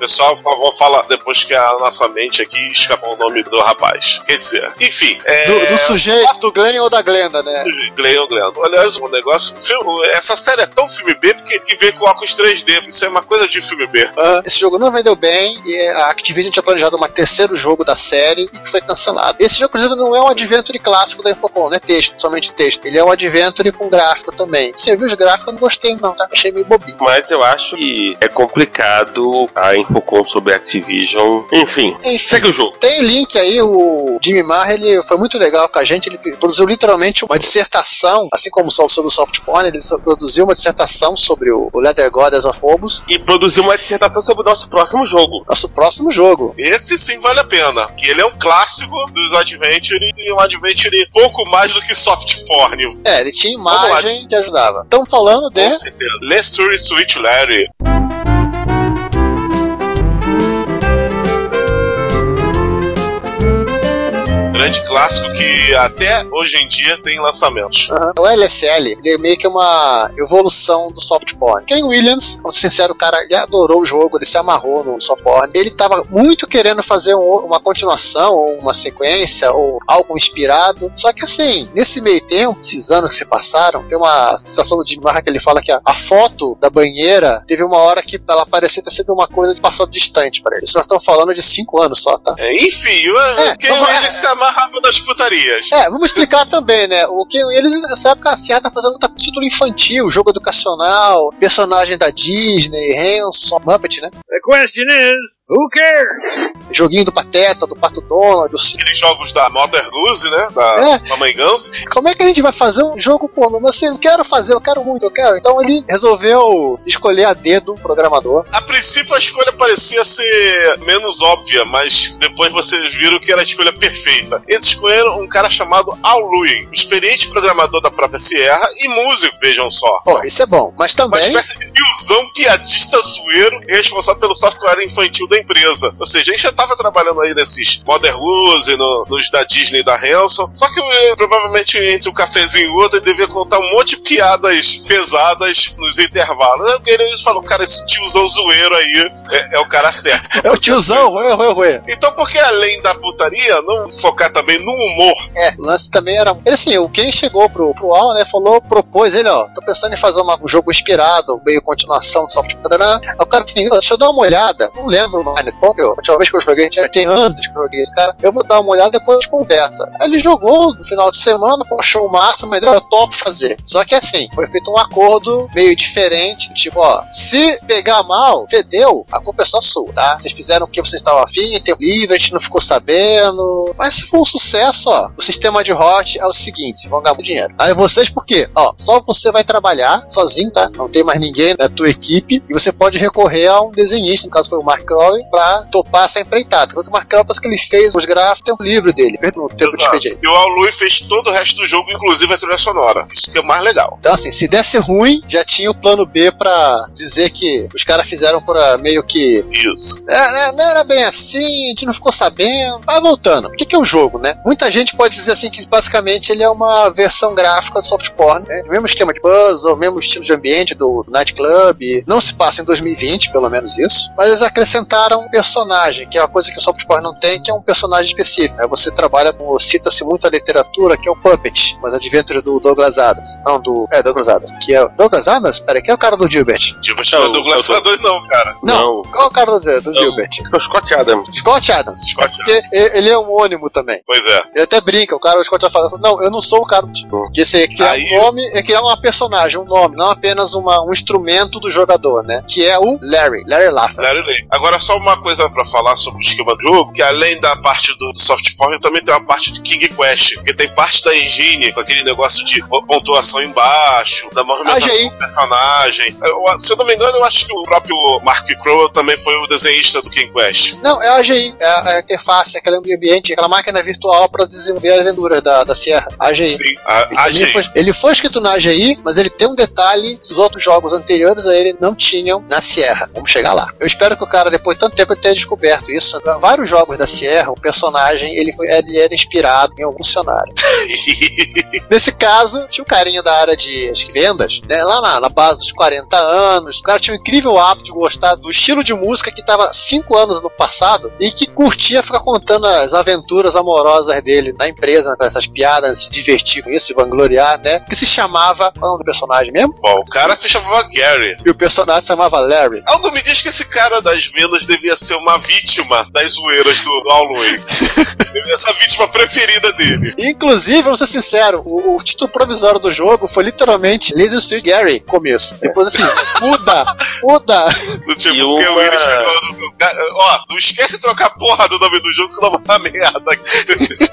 Pessoal, por favor, fala depois que a nossa mente aqui escapou o nome do rapaz. Quer dizer, enfim. É... Do, do sujeito, do Glenn ou da Glenda, né? Glenn Glenn. Aliás, o negócio. filme- essa série é tão filme B porque que vem com óculos 3D. Isso é uma coisa de filme B. Esse jogo não vendeu bem e a Activision tinha planejado um terceiro jogo da série e que foi cancelado. Esse jogo, inclusive, não é um adventure clássico da Infocom, não é texto, somente texto. Ele é um adventure com gráfico também. Você viu os gráficos, eu não gostei não, tá? Achei meio bobinho. Mas eu acho que é complicado a Infocom sobre a Activision. Enfim, Enfim. segue o jogo. Tem link aí, o Jimmy Marr, ele foi muito legal com a gente, ele produziu literalmente uma dissertação, assim como sobre o soft porn, ele produziu uma dissertação sobre o Letter Goddess of Phobos, E produziu uma dissertação sobre o nosso próximo jogo. nosso próximo jogo. Esse sim vale a pena. Que ele é um clássico dos adventures e um adventure pouco mais do que soft porn. É, ele tinha imagem que ajudava. Estamos falando de... Com certeza. Story Sweet Larry. Grande clássico que até hoje em dia tem lançamentos. Aham. O LSL, ele é meio que uma evolução do soft porn. Ken Williams, ser sincero, o cara ele adorou o jogo, ele se amarrou no soft porn. Ele tava muito querendo fazer um- uma continuação, ou uma sequência, ou algo inspirado. Só que assim, nesse meio tempo, esses anos que se passaram, tem uma citação do Jim Marra que ele fala que a, a foto da banheira teve uma hora que ela parecia ter sido uma coisa de passado distante para ele. Isso nós estamos falando de cinco anos só, tá? É, enfim, o- É, Ken Williams se amarrava nas putarias. É, vamos explicar também, né? O que eles nessa época ah, tá fazendo muito título infantil, jogo educacional, personagem da Disney, Hanson, Muppet, né? The question is, who cares? Joguinho do Pateta, do Pato Donald, do Aqueles jogos da Mother Goose, né? Da É. Mamãe Ganso. Como é que a gente vai fazer um jogo pornô? Mas assim, eu quero fazer, eu quero muito, eu quero. Então ele resolveu escolher a dedo um programador. A princípio a escolha parecia ser menos óbvia, mas depois vocês viram que era a escolha perfeita. Eles escolheram um cara chamado Al Luin, experiente programador da própria Sierra e músico, vejam só. Pô, isso é bom. Mas Uma também. espécie de tiozão piadista zoeiro e responsável pelo software infantil da empresa. Ou seja, a gente já estava trabalhando aí nesses Modern Lose, no, nos da Disney e da Hanson. Só que eh, provavelmente entre um cafezinho e outro ele devia contar um monte de piadas pesadas nos intervalos. Aí Eles falou, cara, esse tiozão zoeiro aí é, é o cara certo. É o tiozão, ué, ué, ué. Então por que além da putaria, não focar também no humor? É, o lance também era. Ele assim, o Ken chegou pro, pro Al, né? Falou, propôs ele, ó, tô pensando em fazer uma- um jogo inspirado, meio continuação do software. Aí o cara assim, deixa eu dar uma olhada. Não lembro que eu, a última vez que eu joguei, já tem anos que eu joguei esse cara. Eu vou dar uma olhada depois gente conversa. Aí ele jogou no final de semana, achou o máximo, mas eu topo fazer. Só que assim, foi feito um acordo meio diferente, tipo, ó, se pegar mal, fedeu, a culpa é só sua, tá? Vocês fizeram o que vocês estavam afim, tem livre, a gente não ficou sabendo. Mas se for um sucesso, ó, o sistema de hot é o seguinte: vão ganhar muito dinheiro. Aí vocês, por quê? Ó, só você vai trabalhar sozinho, tá? Não tem mais ninguém na tua equipe e você pode recorrer a um desenhista, no caso foi o Mark Crowley, pra topar essa empreitada. Enquanto o Mark Crowley, que ele fez os gráficos, tem um livro dele, no tempo de expediente. E o Al Lui fez todo o resto do jogo, inclusive a trilha sonora. Isso que é o mais legal. Então, assim, se desse ruim, já tinha o plano B pra dizer que os caras fizeram pra meio que. Isso. É, né, não era bem assim, a gente não ficou sabendo. Vai voltando. O que, que é o jogo, né? Muita gente pode dizer assim que basicamente ele é uma versão gráfica do soft porn, né? O mesmo esquema de puzzle, o mesmo estilo de ambiente do Night Club. Não se passa em 2020, pelo menos isso. Mas eles acrescentaram um personagem, que é uma coisa que o soft porn não tem, que é um personagem específico. Né? Você trabalha com. cita-se muito a literatura, que é o Puppet, mas Adventure do Douglas Adams. Não, do. É, Douglas Adams. Que é o. Douglas Adams? Peraí, quem é o cara do Gilbert? Tipo, não é Douglas eu tô- Adams, não, cara. Não, qual é o cara do, do Não. Gilbert? É o Scott Adams. Scott Adams. Scott Porque e- ele é homônimo também. Pois é. Ele até brinca, o cara, o Scott fala, não, eu não sou o cara do tipo. Porque você criar Aí- um nome é criar uma personagem, um nome, não apenas uma, um instrumento do jogador, né? Que é o Larry, Larry Laffer. Larry Lee. Agora, só uma coisa pra falar sobre o esquema do jogo, que além da parte do soft form, também tem uma parte de King Quest, porque tem parte da engine, com aquele negócio de pontuação embaixo, da movimentação do personagem. Eu- se eu não me engano, eu acho que o próprio Mark Crow também foi o desenhista do King Quest. Não, é a AGI, é a, a interface, aquele ambiente, aquela máquina virtual para desenvolver as aventuras da, da Sierra. A AGI. Sim, a, Ele, a AGI. foi, ele foi escrito na AGI, mas ele tem um detalhe que os outros jogos anteriores a ele não tinham na Sierra. Vamos chegar lá. Eu espero que o cara, depois de tanto tempo, ele tenha descoberto isso. Vários jogos da Sierra, o personagem ele, ele era inspirado em algum funcionário. Nesse caso, tinha um carinha da área de vendas, né, lá na, na base dos 40 anos. O cara tinha um incrível hábito de gostar do estilo de música que estava 5 anos no passado e que curtia ficar contando as aventuras amorosas dele na empresa, com essas piadas, se divertir com isso, se vangloriar, né? Que se chamava. Qual é o nome do personagem mesmo? Bom, o cara se chamava Gary. E o personagem se chamava Larry. Algo me diz que esse cara das vendas devia ser uma vítima das zoeiras do, do Alloy. devia ser a vítima preferida dele. Inclusive, vamos ser sincero, o, o título provisório do jogo foi literalmente Laser Street Gary, começo. Depois assim, muda, muda. Do tipo, E o uma- Willis ficou. Ó, não esquece de trocar a porra do nome do jogo, senão vai dar merda.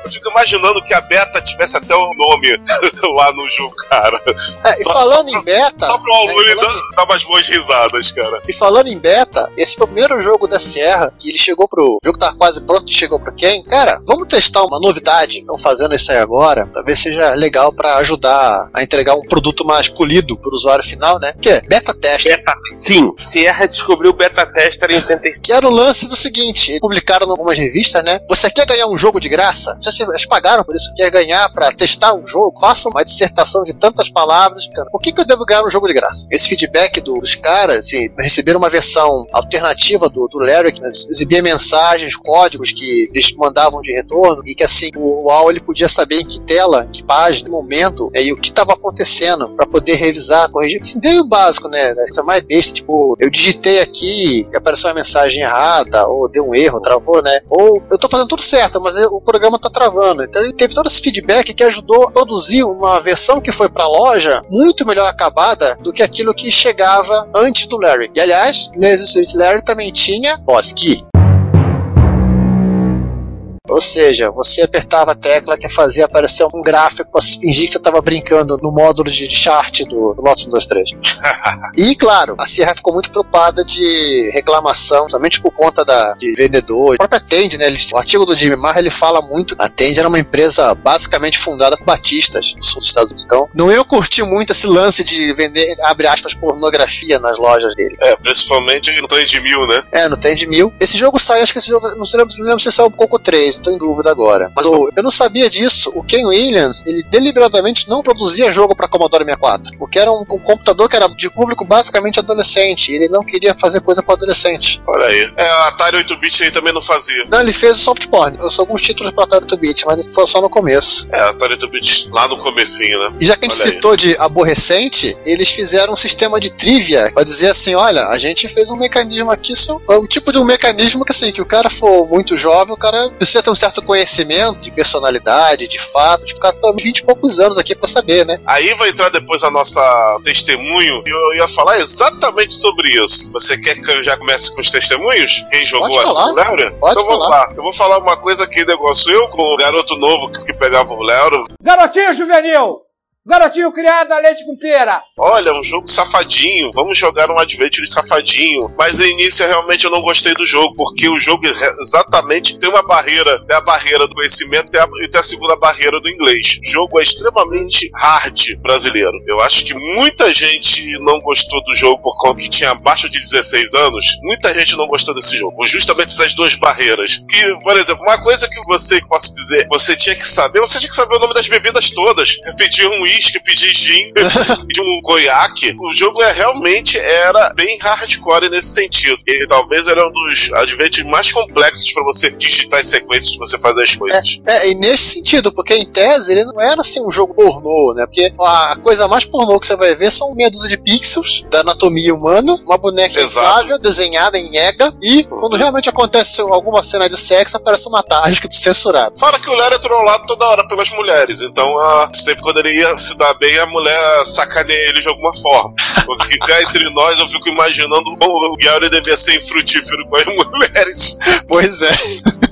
Eu fico imaginando que a beta tivesse até o nome lá no jogo, cara. É, e Só- falando só em beta. Só pro Alloy é, falando- dar, dar umas boas risadas, cara. E falando em beta, esse foi o primeiro jogo da Sierra que ele chegou pro. O jogo tá quase pronto e chegou pro Ken. Cara, vamos testar uma novidade. Estão fazendo isso aí agora. Talvez seja legal pra ajudar a entregar um produto mais polido pro usuário final, né? Que é beta teste. Beta. Sim, Sierra descobriu o beta tester em 85. Que era o lance do seguinte: publicaram em algumas revistas, né? Você quer ganhar um jogo de graça? Sei se pagaram por isso. Quer ganhar pra testar um jogo? Faça uma dissertação de tantas palavras. Cara, por que, que eu devo ganhar um jogo de graça? Esse feedback do- dos caras, assim, receberam uma versão alternativa do, do Larry, que exibia mensagens, códigos que eles mandavam de retorno e que, assim, o, AL ele podia saber em que tela, em que página, momento, né, e o que estava acontecendo pra poder revisar, corrigir. Assim, bem o básico, né? Isso é mais besta, tipo, eu digitei aqui e apareceu uma mensagem errada, ou deu um erro, travou, né? Ou eu tô fazendo tudo certo, mas o programa tá travando. Então ele teve todo esse feedback que ajudou a produzir uma versão que foi pra loja muito melhor acabada do que aquilo que chegava antes do Larry. E aliás, Laser Street Larry também tinha Oski. Ou seja, você apertava a tecla que fazia aparecer um gráfico pra fingir que você estava brincando no módulo de chart do, do Lotus 123. e, claro, a Sierra ficou muito preocupada de reclamação, somente por conta da, de vendedor. A própria Tend, né? ele- o artigo do Jimmy Marra ele fala muito. A Tend era uma empresa basicamente fundada por batistas do sul dos Estados Unidos. Então, não eu curti muito esse lance de vender, abre aspas, pornografia nas lojas dele. É, principalmente no de Mil, né? É, no Tend Mil. Esse jogo saiu, acho que esse jogo, não sei, não lembro se saiu pro Coco 3, tô em dúvida agora. Mas o- eu não sabia disso. O Ken Williams, ele deliberadamente não produzia jogo para Commodore 64, porque era um, um computador que era de público basicamente adolescente. E ele não queria fazer coisa para adolescente. Olha aí. É, a Atari 8-bit aí também não fazia. Não, ele fez o soft porn. Eu sou alguns títulos para Atari 8-bit, mas isso foi só no começo. É, a Atari 8-bit lá no comecinho, né? E já que a gente Olha aí. citou de aborrecente, eles fizeram um sistema de trivia pra dizer assim: olha, a gente fez um mecanismo aqui, é um tipo de um mecanismo que assim, que o cara for muito jovem, o cara precisa ter um certo conhecimento de personalidade, de fatos, o cara tá 20 e poucos anos aqui pra saber, né? Aí vai entrar depois a nossa testemunho e eu ia falar exatamente sobre isso. Você quer que eu já comece com os testemunhos? Quem jogou Pode falar. o Léo? Pode então vamos falar. lá. Eu vou falar uma coisa aqui, negócio. Eu, com o garoto novo que, que pegava o Léo, Garotinho juvenil! Garotinho criado a leite com pera! olha, um jogo safadinho, vamos jogar um adventure safadinho. Mas no início realmente eu não gostei do jogo, porque o jogo re- exatamente tem uma barreira, tem a barreira do conhecimento a- e tem a segunda barreira do inglês. O jogo é extremamente hard brasileiro. Eu acho que muita gente não gostou do jogo por conta que tinha abaixo de 16 anos. Muita gente não gostou desse jogo. Justamente essas duas barreiras. Que, por exemplo, uma coisa que você, posso dizer, você tinha que saber, você tinha que saber o nome das bebidas todas. Eu pedi um uísque, pedi gin, pedi um conhaque. O jogo é realmente era bem hardcore nesse sentido. E talvez era um dos adventures mais complexos para você digitar as sequências de você fazer as coisas. É, e nesse sentido, porque em tese ele não era assim um jogo pornô, né? Porque a coisa mais pornô que você vai ver são meia dúzia de pixels da anatomia humana, uma boneca inflável, desenhada em EGA, e quando realmente acontece alguma cena de sexo, aparece uma tarja escrito censurado. Fala que o Léo é trollado toda hora pelas mulheres, então ah, sempre quando ele ia se dar bem, a mulher sacaneia ele de alguma forma. Porque cá entre nós eu fico imaginando o Gary devia ser infrutífero com as mulheres. Pois é.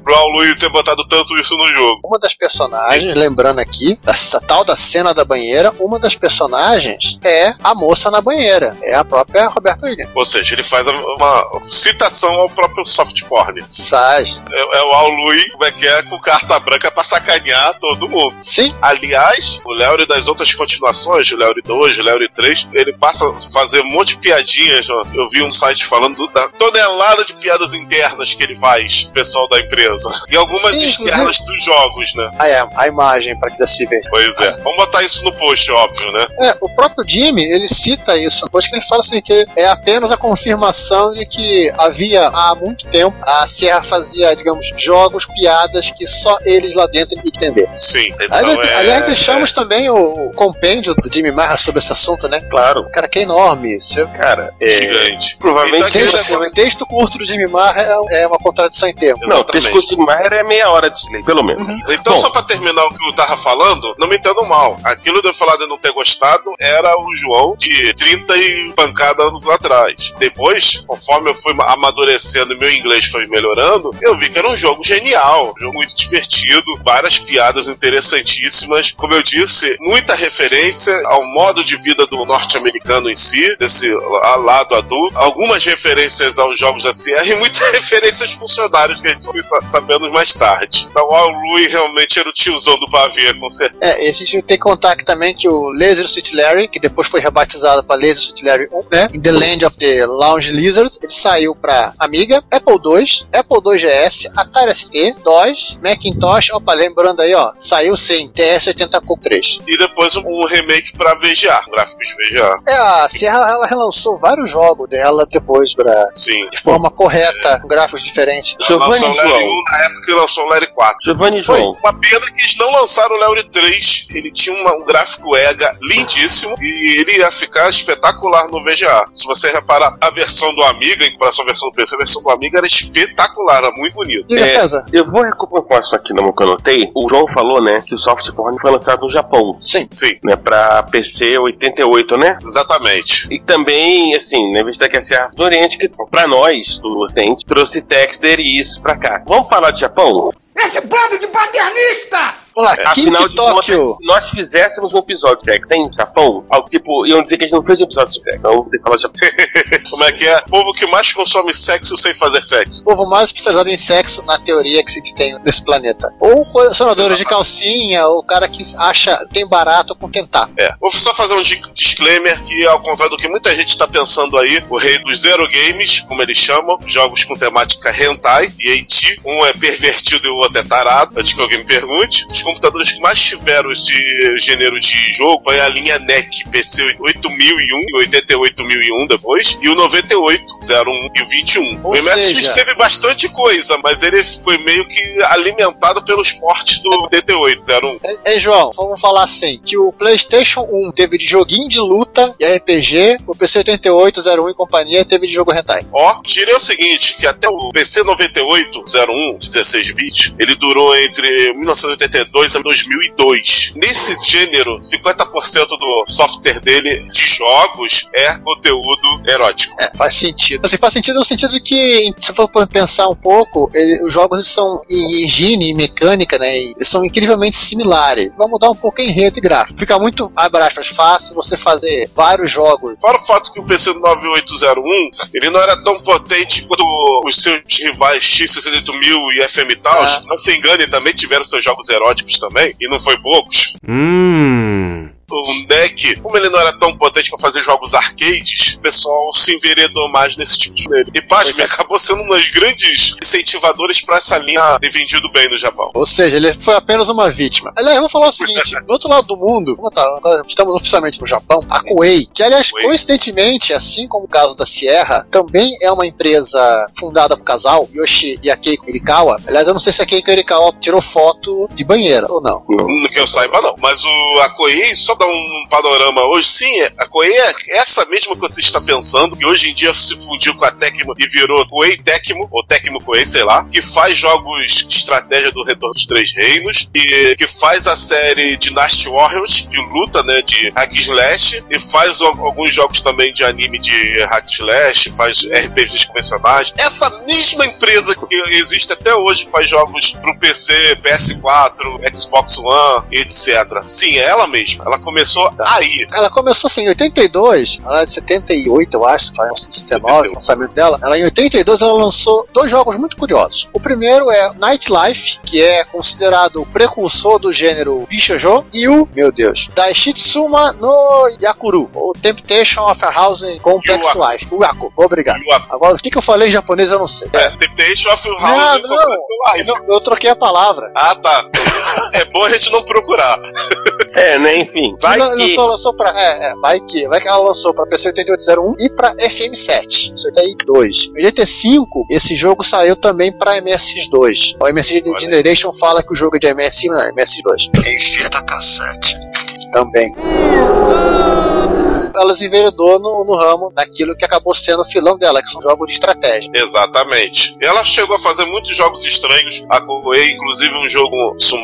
Pro Luiz ter botado tanto isso no jogo. Uma das personagens, lembrando aqui, da da tal da cena da banheira, uma das personagens é a moça na banheira. É a própria Roberta Williams. Ou seja, ele faz uma citação ao próprio soft porn. Sage. É, é o Al Louis, como é que é, com carta branca pra sacanear todo mundo. Sim. Aliás, o Léo das outras continuações, o Léo 2, o Léo 3, ele passa a fazer um monte de piadinhas. ó. Eu vi um site falando do- da tonelada de piadas internas que ele faz, o pessoal da empresa. E algumas Sim, externas dos jogos, né? Ah, é, a imagem, para quiser se ver. Pois é. Vamos botar isso no post, óbvio, né? É, o próprio Jimmy, ele cita isso, depois que ele fala assim, que é apenas a confirmação de que havia há muito tempo a Sierra fazia, digamos, jogos, piadas que só eles lá dentro iam entender. Sim. Então aliás, é... aliás, deixamos também o, o compêndio do Jimmy Marra sobre esse assunto, né? Claro. Cara, que é enorme. Você, Cara, é. Gigante. Provavelmente. Então, texto, negócio- texto curto do Jimmy Marra é, é uma contradição em termos. Não, o Exatamente. pescoço de Maher é meia hora de lei, pelo menos. Então, Bom. só pra terminar o que eu tava falando, não me entendo mal. Aquilo de eu falar de não ter gostado era o João de 30 e pancada anos atrás. Depois, conforme eu fui amadurecendo e meu inglês foi melhorando, eu vi que era um jogo genial, um jogo muito divertido, várias piadas interessantíssimas. Como eu disse, muita referência ao modo de vida do norte-americano em si, desse la- lado adulto, algumas referências aos jogos da Sierra e muitas referências aos funcionários que a gente foi sa- sabendo mais tarde. Então, o Louis realmente era o tiozão do pavê, com certeza. É, e a gente tem que contar aqui também que o Laser Suit Larry, que depois foi rebatizado para Laser Suit Larry 1, né? In the Land of the Lounge Lizards, ele saiu para Amiga, Apple II, Apple II GS, Atari ST, DOS, Macintosh, opa, lembrando aí, ó, saiu sem TS-80 Coco 3. E depois um, um remake pra VGA, gráficos de VGA. É, a Sierra, ela relançou vários jogos dela depois pra, Sim. de forma correta, com gráficos diferentes. Giovanni lançou o Larry João. 1 na época que lançou o Larry 4. Giovanni João. Uma pena que eles não lançaram o Larry 3. Ele tinha uma- um gráfico EGA lindíssimo e ele ia ficar espetacular no VGA. Se você reparar a versão do Amiga em comparação à versão do PC, a versão do Amiga era espetacular, era muito bonito. Diga, É, César. Eu vou recuperar um passo aqui no que eu anotei. O João falou, né, que o soft porn foi lançado no Japão, Sim. Sim, né, pra PC 88, né? exatamente. E também, assim, na vez que a Serra do Oriente, que pra nós, do Ocidente, trouxe Texter e isso pra cá. Vamos falar de Japão? Esse bando de paternista! Vamos lá, King Afinal de Tóquio. contas, nós fizéssemos um episódio de sex em Japão, algo tipo, iam dizer que a gente não fez um episódio de sex, então tem que falar de Japão. Como é que é? Povo que mais consome sexo sem fazer sexo. Povo mais especializado em sexo na teoria que se tem nesse planeta. Ou colecionadores de calcinha, ou o cara que acha tem barato com tentar. É. Vou só fazer um di- disclaimer que, ao contrário do que muita gente está pensando aí, o rei dos Zero Games, como eles chamam, jogos com temática hentai e AT, um é pervertido e o outro é tarado, antes que alguém me pergunte. Os computadores que mais tiveram esse gênero de jogo foi a linha NEC PC 8001 e 88001 depois, e o 98, 01 e o 21. Ou o MSX seja- teve bastante coisa, mas ele foi meio que alimentado pelos portes do 88, 01. É, João, vamos falar assim: que o PlayStation 1 teve de joguinho de luta e RPG, o PC 88, 01 e companhia teve de jogo hentai. Ó, tirei o seguinte, que até o PC 9801, 16 bits, ele durou entre 1982 e 2002. Nesse gênero, 50% do software dele de jogos é conteúdo erótico. É, faz sentido. Assim, faz sentido no sentido de que, se for pensar um pouco, ele- os jogos são em higiene e mecânica, né? Eles são incrivelmente similares. Vai mudar um pouco enredo e gráfico. Fica muito, abre aspas, fácil você fazer vários jogos. Fora o fato que o PC 9801, ele não era tão potente quanto os seus rivais X68000 e FM Taos. Não se engane, também tiveram seus jogos eróticos também, e não foi poucos. Hum. O NEC, como ele não era tão potente pra fazer jogos arcades, o pessoal se enveredou mais nesse tipo de jogo. E pasme, acabou sendo um dos grandes incentivadores pra essa linha ter vendido bem no Japão. Ou seja, ele foi apenas uma vítima. Aliás, eu vou falar o seguinte: do outro lado do mundo, vamos botar, agora estamos oficialmente no Japão, a Koei, que aliás, Koei. coincidentemente, assim como o caso da Sierra, também é uma empresa fundada por casal, Yoshi e a Keiko Irikawa. Aliás, eu não sei se a Keiko Irikawa tirou foto de banheira ou não. No que eu saiba, não. Mas o, a Koei, só dar um panorama hoje, sim, a Koei é essa mesma que você está pensando, que hoje em dia se fundiu com a Tecmo e virou Koei Tecmo, ou Tecmo Koei, sei lá, que faz jogos de estratégia do Retorno dos Três Reinos, e que faz a série Dynasty Warriors, de luta, né, de hack slash, e faz alguns jogos também de anime de hack slash, faz RPGs convencionais. Essa mesma empresa que existe até hoje, faz jogos pro PC, PS4, Xbox One, etc. Sim, é ela mesma. Ela começou aí. Ela começou assim em 82, ela é de 78, eu acho, faz 79, o lançamento dela. Ela em 82 ela lançou dois jogos muito curiosos. O primeiro é Nightlife, que é considerado o precursor do gênero Bishojo, e o, meu Deus, Daishitsuma no Yakuru, ou Temptation of a Housing Complex Yuaku. Life. O Yaku, obrigado. Yuaku. Agora, o que, que eu falei em japonês eu não sei. É, Temptation of House Não, e não. Complex Life. Eu, eu troquei a palavra. Ah, tá. É bom a gente não procurar. É, né? Enfim, vai que... lançou, lançou pra. É, é, vai que. Vai que ela lançou pra PC 8801 e pra FM7. Isso daí, 2. Em 85, esse jogo saiu também pra MSX2. O MSX Olha. Generation fala que o jogo é de MS, não, é MS2. Tem fita cassete. Também. Ela se enveredou no, no ramo daquilo que acabou sendo o filão dela, que são jogos de estratégia. Exatamente. Ela chegou a fazer muitos jogos estranhos. A Koei, inclusive um jogo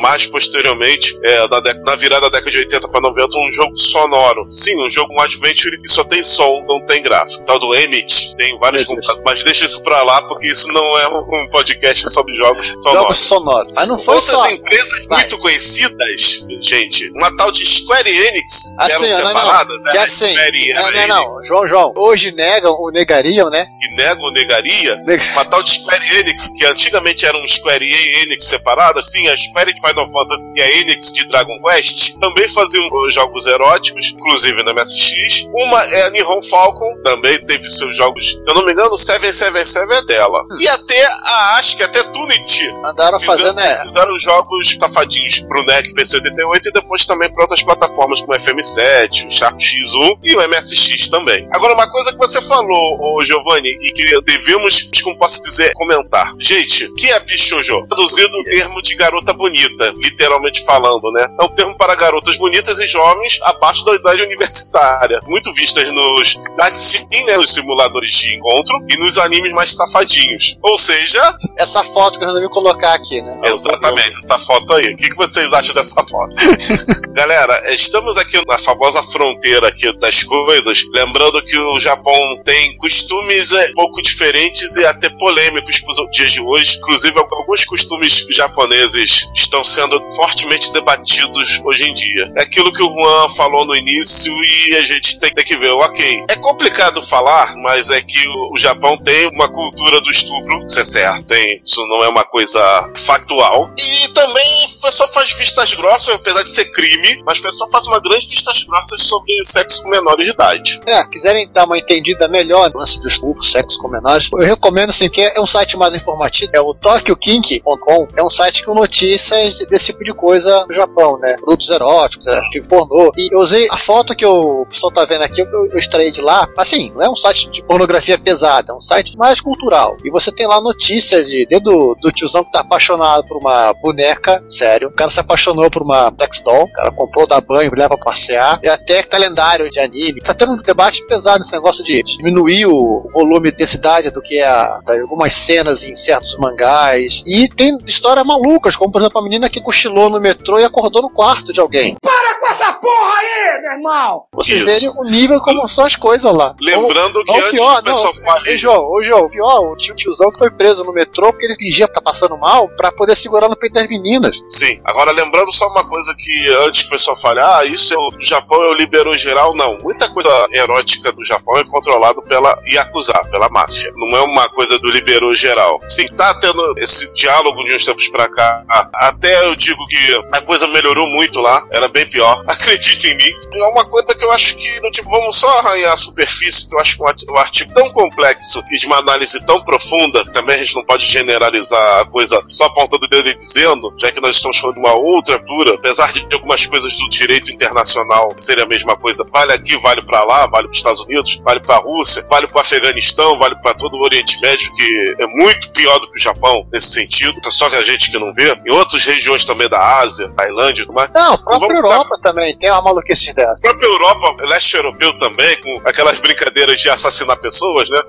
mais posteriormente, é, dec- na virada da década de 80 para 90, um jogo sonoro. Sim, um jogo um adventure que só tem som, não tem gráfico. Tal do Emit, tem vários computadores. Mas deixa isso pra lá, porque isso não é um podcast sobre jogos Jogos sonoros. sonoros. Mas não foi Outras só. empresas Vai. muito conhecidas, gente, uma tal de Square Enix, que Assim, eram não, não, separadas, Que era assim. E Não, era não, não. João, João. Hoje negam ou negariam, né? que negam ou negaria, Neg- uma tal de Square Enix, que antigamente eram Square e Enix separadas, sim, a Square de Final Fantasy e a Enix de Dragon Quest, também faziam jogos eróticos, inclusive na MSX. Uma é a Nihon Falcon, também teve seus jogos, se eu não me engano, o 777 é dela. E até a, acho que até Tunity. Andaram fazendo, é. Fizeram jogos safadinhos pro NEC PC88 e depois também para outras plataformas como o FM7, o Sharp X1 e o MSX também. Agora, uma coisa que você falou, ô Giovanni, e que devemos, como posso dizer, comentar. Gente, o que é bichojo? Traduzido no termo de garota bonita, literalmente falando, né? É um termo para garotas bonitas e jovens abaixo da idade universitária, muito vistas nos sim, né, os simuladores de encontro e nos animes mais safadinhos. Ou seja, Essa foto que eu resolvi colocar aqui, né? Exatamente, essa foto aí. O que, que vocês acham dessa foto? Galera, estamos aqui na famosa fronteira aqui das coisas, lembrando que o Japão tem costumes é, pouco diferentes e até polêmicos para os dias de hoje. Inclusive, alguns costumes japoneses estão sendo fortemente debatidos hoje em dia. É aquilo que o Juan falou no início e a gente tem, que ver. Ok, é complicado falar, mas é que o, Japão tem uma cultura do estupro, isso é certo, tem, isso não é uma coisa factual. E também o pessoal faz vistas grossas, apesar de ser crime, mas o pessoal faz uma grande vistas grossas sobre sexo com menores de idade. É, quiserem dar uma entendida melhor lance do estupro, sexo com menores, eu recomendo assim que é um site mais informativo, é o TokyoKink.com, é um site com notícias desse tipo de coisa no Japão, né? Produtos eróticos, é, filme pornô. E eu usei a foto que o pessoal tá vendo aqui, eu, eu extraí de lá. Assim, não é um site de pornografia pesada, é um site mais cultural. E você tem lá notícias de, do, do tiozão que tá apaixonado por uma boneca, sério. O cara se apaixonou por uma sex doll, o cara comprou, dá banho, leva pra passear. E até calendário de anime. Tá tendo um debate pesado nesse negócio de diminuir o volume e intensidade do que é a, algumas cenas em certos mangás. E tem histórias malucas, como por exemplo a menina que cochilou no metrô e acordou no quarto de alguém. Para com essa porra aí, meu irmão! Vocês verem o nível como são as coisas lá. Lembrando ou, que ou antes pior, o pessoal não, fale- Ô, João, ô, João, pior, o tio tiozão que foi preso no metrô porque ele fingia que tá passando mal pra poder segurar no peito das meninas. Sim. Agora, lembrando só uma coisa que antes o pessoal fala, ah, isso é o o Japão é o liberou geral. Não. Muita coisa erótica do Japão é controlado pela Yakuza, pela máfia. Não é uma coisa do liberou geral. Sim, tá tendo esse diálogo de uns tempos pra cá. Até eu digo que a coisa melhorou muito lá. Era bem pior. Acredite em mim. É uma coisa que eu acho que, no tipo, vamos só arranhar a superfície, que eu acho que um artigo tão complexo e de uma análise tão profunda, também a gente não pode generalizar a coisa só apontando o dedo e dizendo, já que nós estamos falando de uma outra altura, apesar de algumas coisas do direito internacional serem a mesma coisa, vale aqui, vale pra lá, vale para os Estados Unidos, vale pra Rússia, vale para o Afeganistão, vale para todo o Oriente Médio, que é muito pior do que o Japão nesse sentido, só que a gente que não vê, em outras regiões também da Ásia, Tailândia e tudo mais. Não, a própria Vamos Europa também tem uma maluquice A dessa. própria Europa, leste europeu também, com aquelas brincadeiras de assassinar pessoas, né?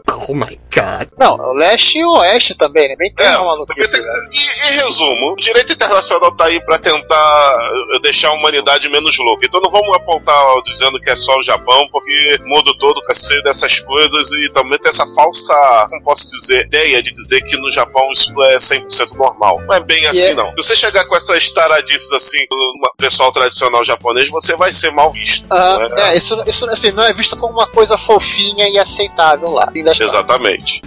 Não, o leste e o oeste também, né? Bem tem É, uma maluquice tem- dessa. e, em resumo, o direito internacional tá aí pra tentar eh, deixar a humanidade menos louca. Então não vamos apontar dizendo que é só o Japão, porque o mundo todo tá cheio dessas coisas e também tem essa falsa, como posso dizer, ideia de dizer que no Japão isso é 100% normal. Não é bem assim, é- não. Se você chegar com essas taradices assim, no pessoal tradicional japonês, você vai ser mal visto. Aham, não é? isso, isso assim, não é visto como uma coisa fofinha e aceitável lá. Exatamente.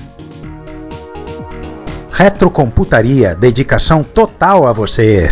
Retrocomputaria, dedicação total a você.